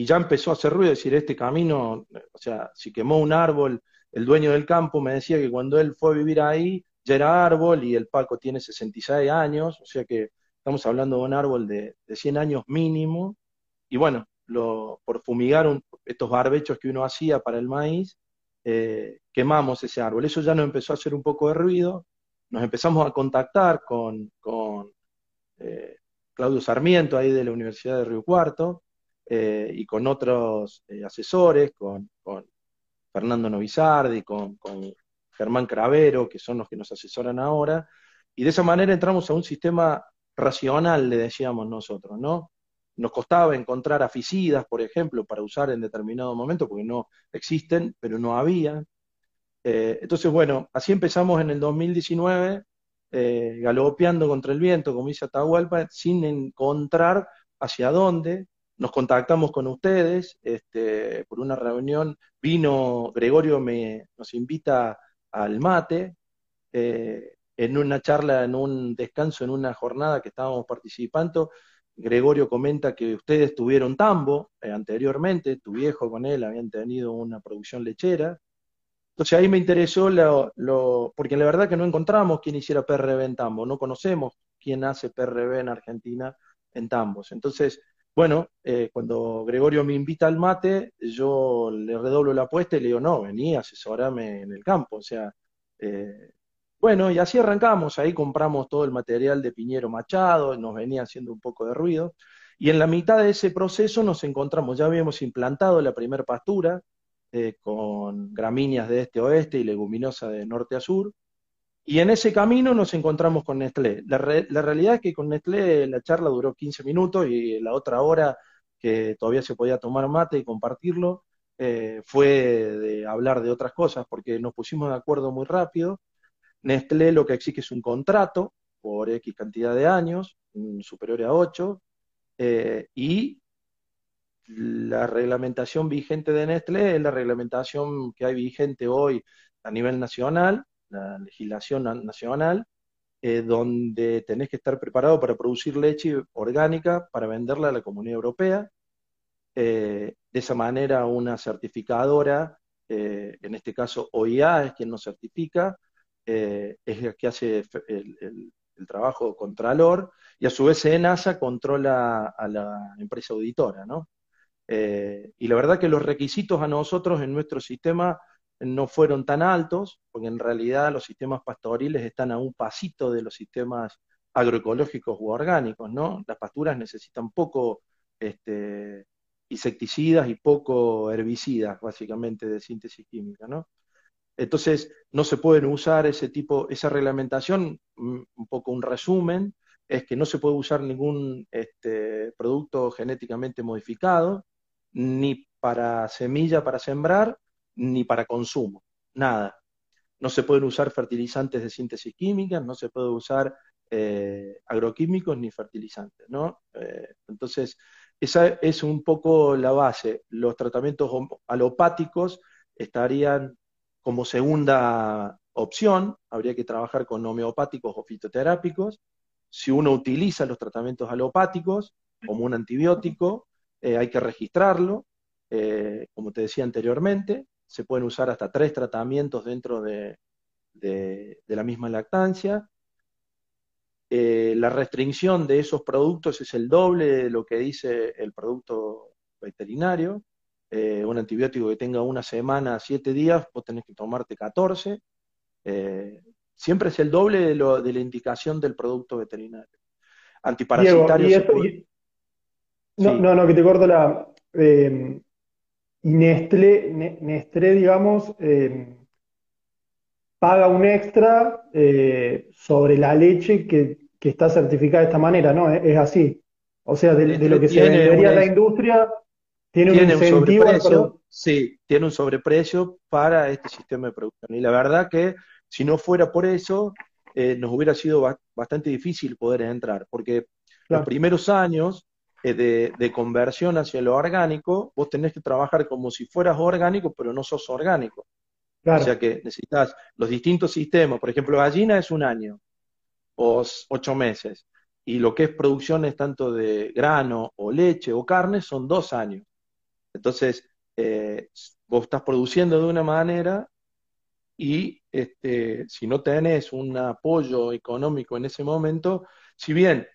y ya empezó a hacer ruido, decir, este camino, o sea, si quemó un árbol, el dueño del campo me decía que cuando él fue a vivir ahí, ya era árbol y el Paco tiene 66 años, o sea que Estamos hablando de un árbol de, 100 años mínimo, y bueno, lo, por fumigar estos barbechos que uno hacía para el maíz, eh, quemamos ese árbol. Eso ya nos empezó a hacer un poco de ruido, nos empezamos a contactar con, eh, Claudio Sarmiento, ahí de la Universidad de Río Cuarto, eh, y con otros asesores, con, Fernando Novizardi, con, Germán Cravero, que son los que nos asesoran ahora, y de esa manera entramos a un sistema racional, le decíamos nosotros, ¿no? Nos costaba encontrar aficidas, por ejemplo, para usar en determinado momento, porque no existen, pero no había. Eh, entonces, bueno, así empezamos en el 2019, eh, galopeando contra el viento, como dice Atahualpa, sin encontrar hacia dónde. Nos contactamos con ustedes este, por una reunión. Vino, Gregorio me, nos invita al mate, eh, en una charla, en un descanso, en una jornada que estábamos participando, Gregorio comenta que ustedes tuvieron tambo eh, anteriormente, tu viejo con él habían tenido una producción lechera. Entonces ahí me interesó, lo, porque la verdad que no encontramos quién hiciera PRB en tambo, no conocemos quién hace PRB en Argentina en tambos. Entonces, bueno, eh, cuando Gregorio me invita al mate, yo le redoblo la apuesta y le digo, no, vení, asesorame en el campo. O sea, eh, bueno, y así arrancamos, ahí compramos todo el material de Piñero Machado, nos venía haciendo un poco de ruido, y en la mitad de ese proceso nos encontramos, ya habíamos implantado la primera pastura eh, con gramíneas de este a oeste y leguminosa de norte a sur, y en ese camino nos encontramos con Nestlé. La, realidad es que con Nestlé la charla duró 15 minutos y la otra hora que todavía se podía tomar mate y compartirlo, eh, fue de hablar de otras cosas, porque nos pusimos de acuerdo muy rápido Nestlé lo que exige es un contrato por X cantidad de años, superior a 8, eh, y la reglamentación vigente de Nestlé es la reglamentación que hay vigente hoy a nivel nacional, la legislación nacional, eh, donde tenés que estar preparado para producir leche orgánica para venderla a la Comunidad Europea. Eh, de esa manera, una certificadora, en este caso OIA es quien nos certifica, eh, es el que hace el, trabajo contralor, y a su vez ENASA controla a la empresa auditora, ¿no? Eh, y la verdad que los requisitos a nosotros en nuestro sistema no fueron tan altos, porque en realidad los sistemas pastoriles están a un pasito de los sistemas agroecológicos u orgánicos, ¿no? Las pasturas necesitan poco este, insecticidas y poco herbicidas, básicamente, de síntesis química, ¿no? Entonces, no se pueden usar ese tipo, esa reglamentación, mm, un poco un resumen, es que no se puede usar ningún este, producto genéticamente modificado, ni para semilla para sembrar, ni para consumo, nada. No se pueden usar fertilizantes de síntesis química, no se puede usar eh, agroquímicos ni fertilizantes, ¿no? Eh, entonces, esa es un poco la base. Los tratamientos alopáticos estarían como segunda opción, habría que trabajar con homeopáticos o fitoterápicos. Si uno utiliza los tratamientos alopáticos como un antibiótico, eh, hay que registrarlo. Como te decía anteriormente, se pueden usar hasta tres tratamientos dentro de, la misma lactancia. Eh, la restricción de esos productos es el doble de lo que dice el producto veterinario. Eh, un antibiótico que tenga una semana, siete días, vos tenés que tomarte 14. Eh, siempre es el doble de, lo, de, la indicación del producto veterinario.
Antiparasitario. no, no, no, que te corto la. Eh, y Nestlé, Nestlé, digamos, paga un extra sobre la leche que, está certificada de esta manera, ¿no? Es, así. O sea, de, lo que se vendería a la industria,
tiene, un, sobreprecio, sí, tiene un sobreprecio para este sistema de producción. Y la verdad que si no fuera por eso, eh, nos hubiera sido bastante difícil poder entrar, porque los primeros años eh, de, conversión hacia lo orgánico, vos tenés que trabajar como si fueras orgánico, pero no sos orgánico. O sea que necesitas los distintos sistemas. Por ejemplo, gallina es un año o ocho meses. Y lo que es producciones tanto de grano o leche o carne son dos años. Entonces, eh, vos estás produciendo de una manera y este, si no tenés un apoyo económico en ese momento, si bien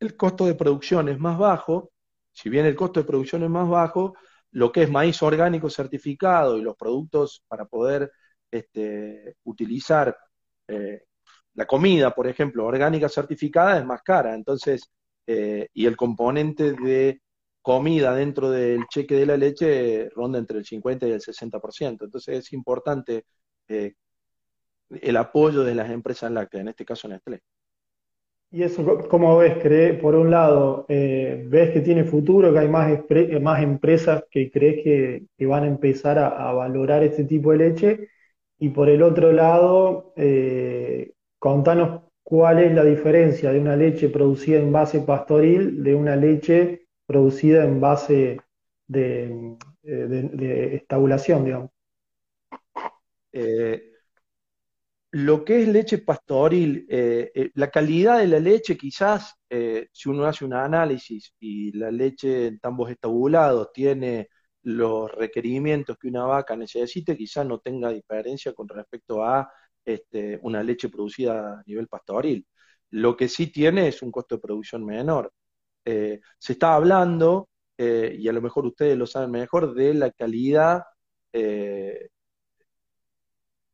el costo de producción es más bajo, si bien el costo de producción es más bajo, lo que es maíz orgánico certificado y los productos para poder este, utilizar eh, la comida, por ejemplo, orgánica certificada es más cara. Entonces, eh, y el componente de comida dentro del cheque de la leche ronda entre el 50 y el 60%. Entonces es importante eh, el apoyo de las empresas lácteas, en este caso Nestlé.
¿Y eso cómo ves? ¿Crees, por un lado, eh, ves que tiene futuro, que hay más, más empresas que crees que, van a empezar a, valorar este tipo de leche? Y por el otro lado, eh, contanos cuál es la diferencia de una leche producida en base pastoril de una leche producida en base de, de, estabulación, digamos.
Eh, lo que es leche pastoril, eh, eh, la calidad de la leche quizás, si uno hace un análisis y la leche en tambos estabulados tiene los requerimientos que una vaca necesite, quizás no tenga diferencia con respecto a este, una leche producida a nivel pastoril. Lo que sí tiene es un costo de producción menor. se está hablando eh, y a lo mejor ustedes lo saben mejor, de la calidad eh,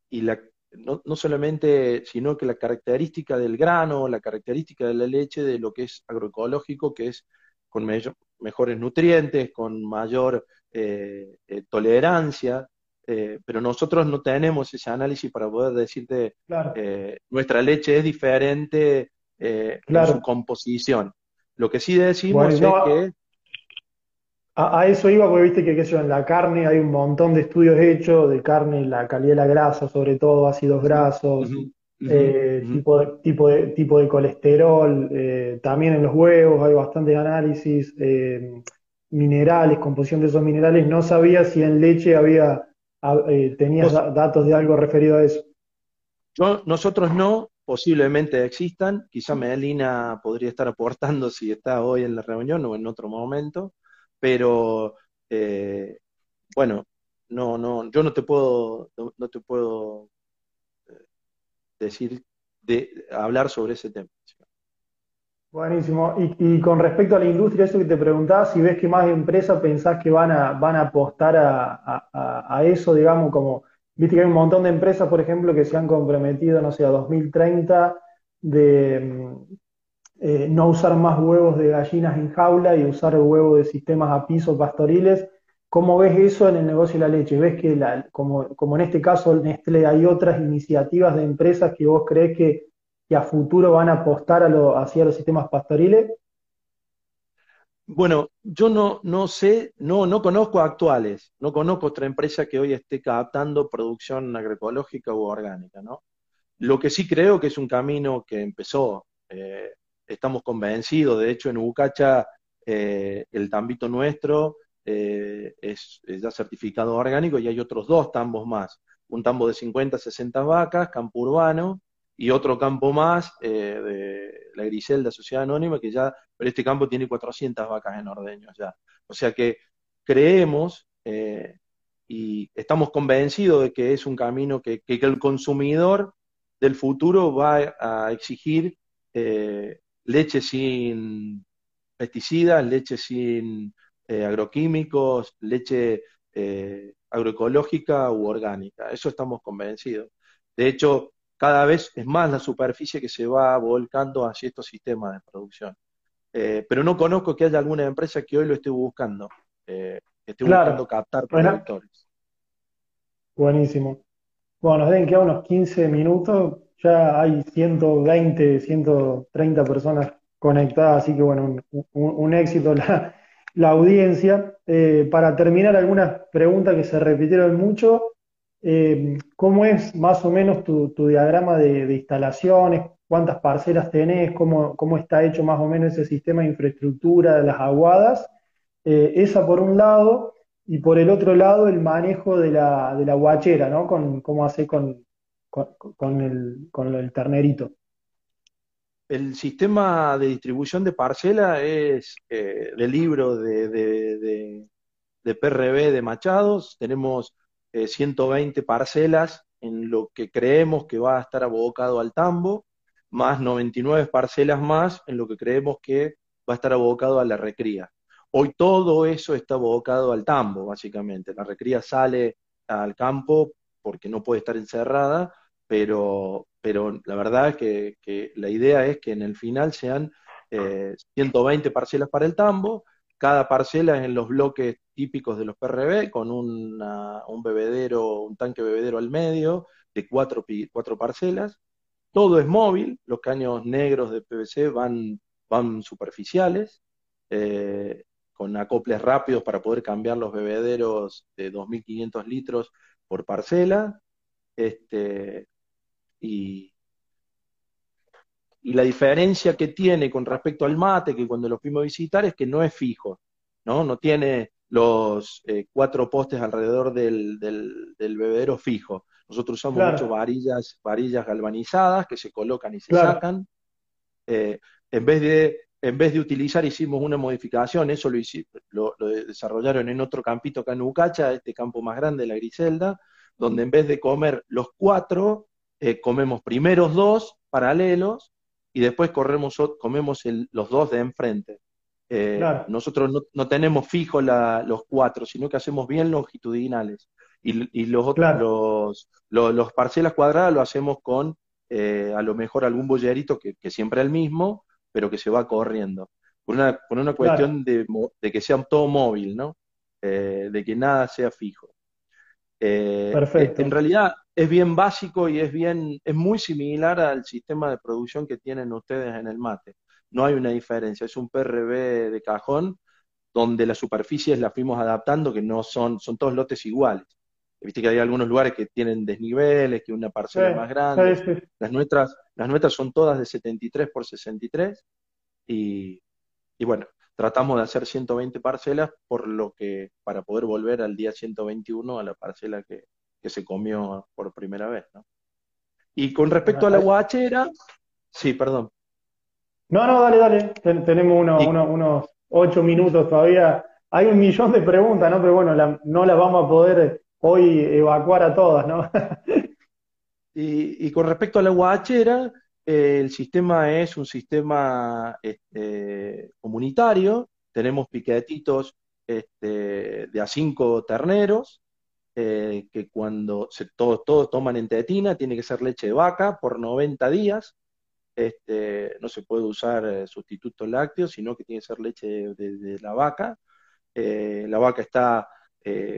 y la, no, solamente, sino que la característica del grano, la característica de la leche, de lo que es agroecológico, que es con mejores nutrientes, con mayor eh, tolerancia, pero nosotros no tenemos ese análisis para poder decirte nuestra leche es diferente en su composición. Lo que sí decimos es que
a, eso iba porque viste que, en la carne hay un montón de estudios hechos de carne, la calidad de la grasa, sobre todo ácidos grasos, eh, tipo, de, tipo, de, tipo de colesterol, eh, también en los huevos hay bastantes análisis, eh, minerales, composición de esos minerales. No sabía si en leche había, tenías datos de algo referido a eso.
nosotros no, posiblemente existan, quizá Melina podría estar aportando si está hoy en la reunión o en otro momento pero eh, bueno, no, no, yo no te puedo, no, te puedo eh, decir, de, hablar sobre ese tema.
Buenísimo. Y, con respecto a la industria, eso que te preguntaba, si ves que más empresas pensás que van a, van a apostar a, eso, digamos, como, viste que hay un montón de empresas, por ejemplo, que se han comprometido, no sé, a 2030 de, eh, no usar más huevos de gallinas en jaula y usar huevos de sistemas a piso pastoriles. ¿Cómo ves eso en el negocio de la leche? ¿Ves que, como, en este caso Nestlé, hay otras iniciativas de empresas que vos crees que, a futuro van a apostar hacia los sistemas pastoriles?
Bueno, yo no, no sé, no, no conozco actuales, no conozco otra empresa que hoy esté captando producción agroecológica u orgánica, ¿no? Lo que sí creo que es un camino que empezó eh, estamos convencidos, de hecho en Ucacha eh, el tambito nuestro eh, es, ya certificado orgánico y hay otros dos tambos más, un tambo de 50, 60 vacas, campo urbano, y otro campo más eh, de la Griselda Sociedad Anónima, que ya, pero este campo tiene 400 vacas en ordeños ya. O sea que creemos y estamos convencidos de que es un camino que, que, el consumidor del futuro va a exigir leche sin pesticidas, leche sin eh, agroquímicos, leche eh, agroecológica u orgánica. Eso estamos convencidos. De hecho, cada vez es más la superficie que se va volcando hacia estos sistemas de producción. Eh, pero no conozco que haya alguna empresa que hoy lo esté buscando, que esté buscando captar productores.
Buenísimo. Bueno, nos den que unos 15 minutos ya hay 120, 130 personas conectadas, así que bueno, un, éxito la, la audiencia. Eh, para terminar, algunas preguntas que se repitieron mucho. Eh, ¿Cómo es más o menos tu, diagrama de, instalaciones? ¿Cuántas parcelas tenés? ¿Cómo, ¿Cómo, está hecho más o menos ese sistema de infraestructura de las aguadas? Eh, esa por un lado, y por el otro lado el manejo de la, de la guachera, ¿no? Con, ¿Cómo hace con, con, el, con el ternerito.
El sistema de distribución de parcela es eh, del libro de, de, PRB de Machados. Tenemos 120 eh, parcelas en lo que creemos que va a estar abocado al tambo, más 99 parcelas más en lo que creemos que va a estar abocado a la recría. Hoy todo eso está abocado al tambo, básicamente. La recría sale al campo porque no puede estar encerrada pero, pero la verdad es que, la idea es que en el final sean 120 eh, parcelas para el tambo, cada parcela en los bloques típicos de los PRB, con un bebedero, un tanque bebedero al medio, de cuatro, cuatro parcelas. Todo es móvil, los caños negros de PVC van, van superficiales, eh, con acoples rápidos para poder cambiar los bebederos de 2.500 litros por parcela. Este, y, y la diferencia que tiene con respecto al mate, que cuando lo fuimos a visitar, es que no es fijo, ¿no? No tiene los eh, cuatro postes alrededor del, del, bebedero fijo. Nosotros usamos mucho varillas, varillas galvanizadas que se colocan y se sacan. Eh, en, vez de, en vez de utilizar, hicimos una modificación, eso lo, lo, desarrollaron en otro campito acá en Ucacha, este campo más grande, la Griselda, donde en vez de comer los cuatro, eh, comemos primeros dos paralelos y después corremos, comemos los dos de enfrente. Eh, nosotros no, tenemos fijo los cuatro, sino que hacemos bien longitudinales. Y, los otros, los, parcelas cuadradas lo hacemos con eh, a lo mejor algún bollerito que, siempre es el mismo, pero que se va corriendo. Por una, por una cuestión de, que sea todo móvil, ¿no? Eh, de que nada sea fijo. Perfecto. En realidad es bien básico y es bien, es muy similar al sistema de producción que tienen ustedes en el mate no hay una diferencia, es un PRB de cajón donde las superficies las fuimos adaptando, que no son, son todos lotes iguales. Viste que hay algunos lugares que tienen desniveles, que una parcela más grande. Las, nuestras, las nuestras son todas de 73 por 63 y, y bueno, tratamos de hacer 120 parcelas por lo que para poder volver al día 121 a la parcela que, que se comió por primera vez. ¿no? Y con respecto a la guachera, sí, perdón.
No, no, dale, dale. tenemos unos ocho minutos todavía. Hay un millón de preguntas, ¿no? Pero bueno, no las vamos a poder hoy evacuar a todas, ¿no? [laughs]
y, con respecto a la guachera, el sistema es un sistema este, comunitario. Tenemos piquetitos este, de a cinco terneros, eh, que cuando se, todos, todos toman en tetina, tiene que ser leche de vaca por 90 días este, no se puede usar eh, sustitutos lácteos, sino que tiene que ser leche de, la vaca. Eh, la vaca está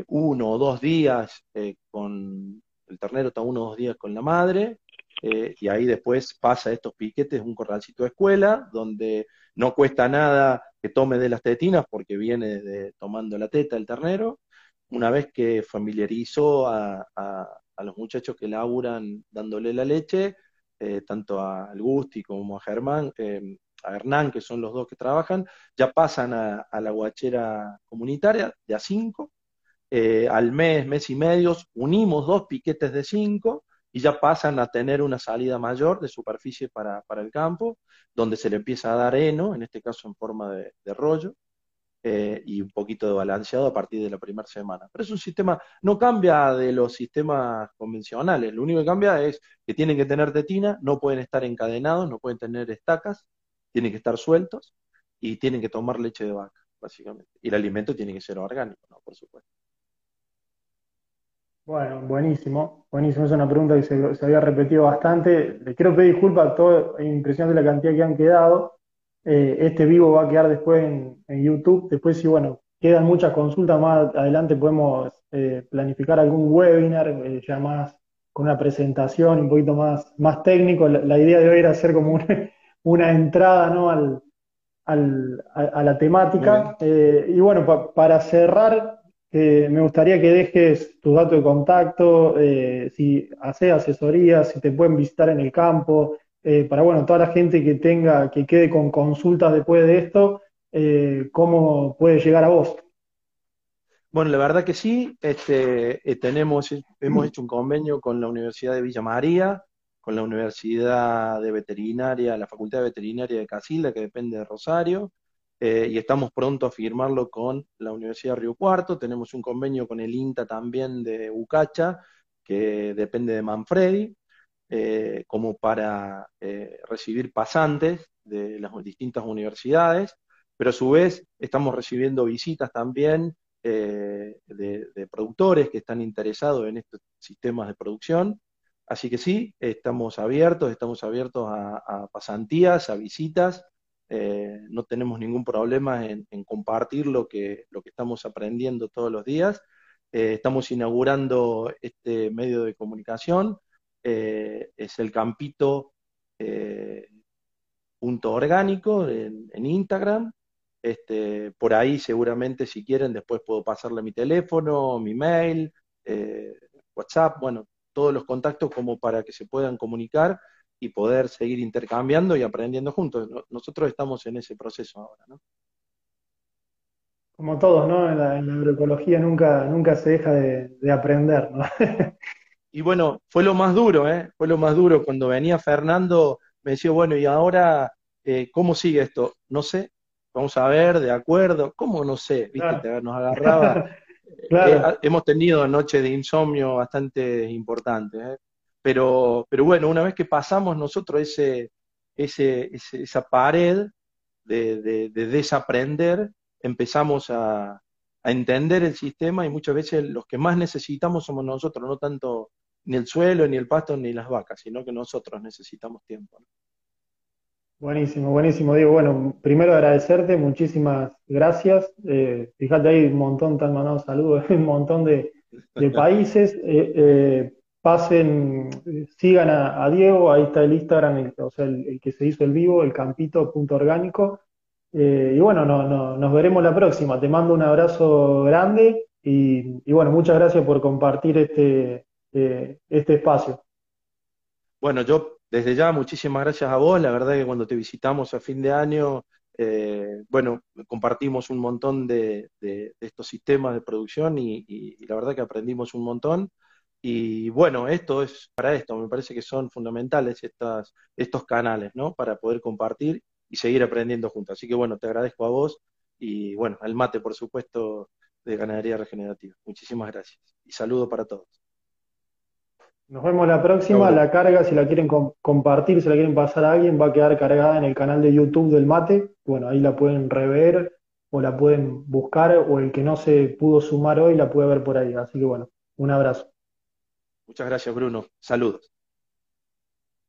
uno o dos días con, el ternero está uno o dos días con la madre, y ahí después pasa estos piquetes, un corralcito de escuela, donde no cuesta nada que tome de las tetinas porque viene tomando la teta el ternero. Una vez que familiarizó a, a los muchachos que laburan dándole la leche, eh, tanto a Gusti como a Germán, eh, a Hernán, que son los dos que trabajan, ya pasan a, la guachera comunitaria de a cinco. Eh, al mes, mes y medio, unimos dos piquetes de cinco y ya pasan a tener una salida mayor de superficie para, el campo, donde se le empieza a dar heno, en este caso en forma de rollo, eh, y un poquito de balanceado a partir de la primera semana. Pero es un sistema, no cambia de los sistemas convencionales, lo único que cambia es que tienen que tener tetina, no pueden estar encadenados, no pueden tener estacas, tienen que estar sueltos y tienen que tomar leche de vaca, básicamente. Y el alimento tiene que ser orgánico, ¿no? Por supuesto.
Bueno, buenísimo, buenísimo. Es una pregunta que se, había repetido bastante. Le quiero pedir disculpas, todo, es impresionante la cantidad que han quedado. Eh, este vivo va a quedar después en, YouTube. Después, si bueno, quedan muchas consultas más adelante, podemos eh, planificar algún webinar eh, ya más con una presentación un poquito más, más técnico. La, idea de hoy era hacer como una, [laughs] entrada ¿no? al, a, la temática. y bueno, para cerrar, me gustaría que dejes tu dato de contacto, si haces asesorías, si te pueden visitar en el campo, eh, para bueno, toda la gente que tenga, que quede con consultas después de esto, eh, cómo puede llegar a vos.
Bueno, la verdad que sí, este, eh, tenemos, hemos hecho un convenio con la Universidad de Villa María, con la Universidad de Veterinaria, la Facultad de Veterinaria de Casilda, que depende de Rosario, y estamos pronto a firmarlo con la Universidad de Río Cuarto. Tenemos un convenio con el INTA también de Ucacha, que depende de Manfredi. Eh, como para eh, recibir pasantes de las distintas universidades, pero a su vez estamos recibiendo visitas también eh, de, productores que están interesados en estos sistemas de producción. Así que sí, estamos abiertos, estamos abiertos a, pasantías, a visitas. No tenemos ningún problema en, en, compartir lo que, lo que estamos aprendiendo todos los días. estamos inaugurando este medio de comunicación eh, es el campito punto orgánico en, Instagram. Este, por ahí seguramente si quieren después puedo pasarle mi teléfono, mi mail, WhatsApp, bueno, todos los contactos como para que se puedan comunicar y poder seguir intercambiando y aprendiendo juntos. Nosotros estamos en ese proceso ahora, ¿no?
Como todos, ¿no? En la, agroecología nunca, nunca se deja de, aprender, ¿no? [laughs]
y bueno, fue lo más duro, ¿eh? Fue lo más duro. Cuando venía Fernando, me decía, bueno, ¿y ahora eh, cómo sigue esto? No sé, vamos a ver, de acuerdo. ¿Cómo no sé? ¿Viste? Nos agarraba. [laughs] claro. Eh, hemos tenido noches de insomnio bastante importantes, ¿eh? Pero, pero bueno, una vez que pasamos nosotros ese, ese, esa pared de, de, de desaprender, empezamos a, entender el sistema y muchas veces los que más necesitamos somos nosotros, no tanto ni el suelo, ni el pasto, ni las vacas, sino que nosotros necesitamos tiempo.
Buenísimo, buenísimo, Diego. Bueno, primero agradecerte, muchísimas gracias. Eh, fíjate ahí un montón, te han mandado saludos, [laughs] un montón de, [laughs] países. Eh, eh, pasen, sigan a, Diego, ahí está el Instagram, el, que se hizo el vivo, el campito.orgánico. Eh, y bueno, no, nos veremos la próxima. Te mando un abrazo grande y, bueno, muchas gracias por compartir este, eh, este espacio.
Bueno, yo desde ya muchísimas gracias a vos. La verdad que cuando te visitamos a fin de año, eh, bueno, compartimos un montón de, estos sistemas de producción y, la verdad que aprendimos un montón. Y bueno, esto es para esto, me parece que son fundamentales estas, estos canales, ¿no? Para poder compartir y seguir aprendiendo juntos. Así que bueno, te agradezco a vos y bueno, al mate, por supuesto, de Ganadería Regenerativa. Muchísimas gracias y saludo para todos.
Nos vemos la próxima. La carga, si la quieren compartir, si la quieren pasar a alguien, va a quedar cargada en el canal de YouTube del Mate. Bueno, ahí la pueden rever o la pueden buscar o el que no se pudo sumar hoy la puede ver por ahí. Así que bueno, un abrazo.
Muchas gracias, Bruno. Saludos.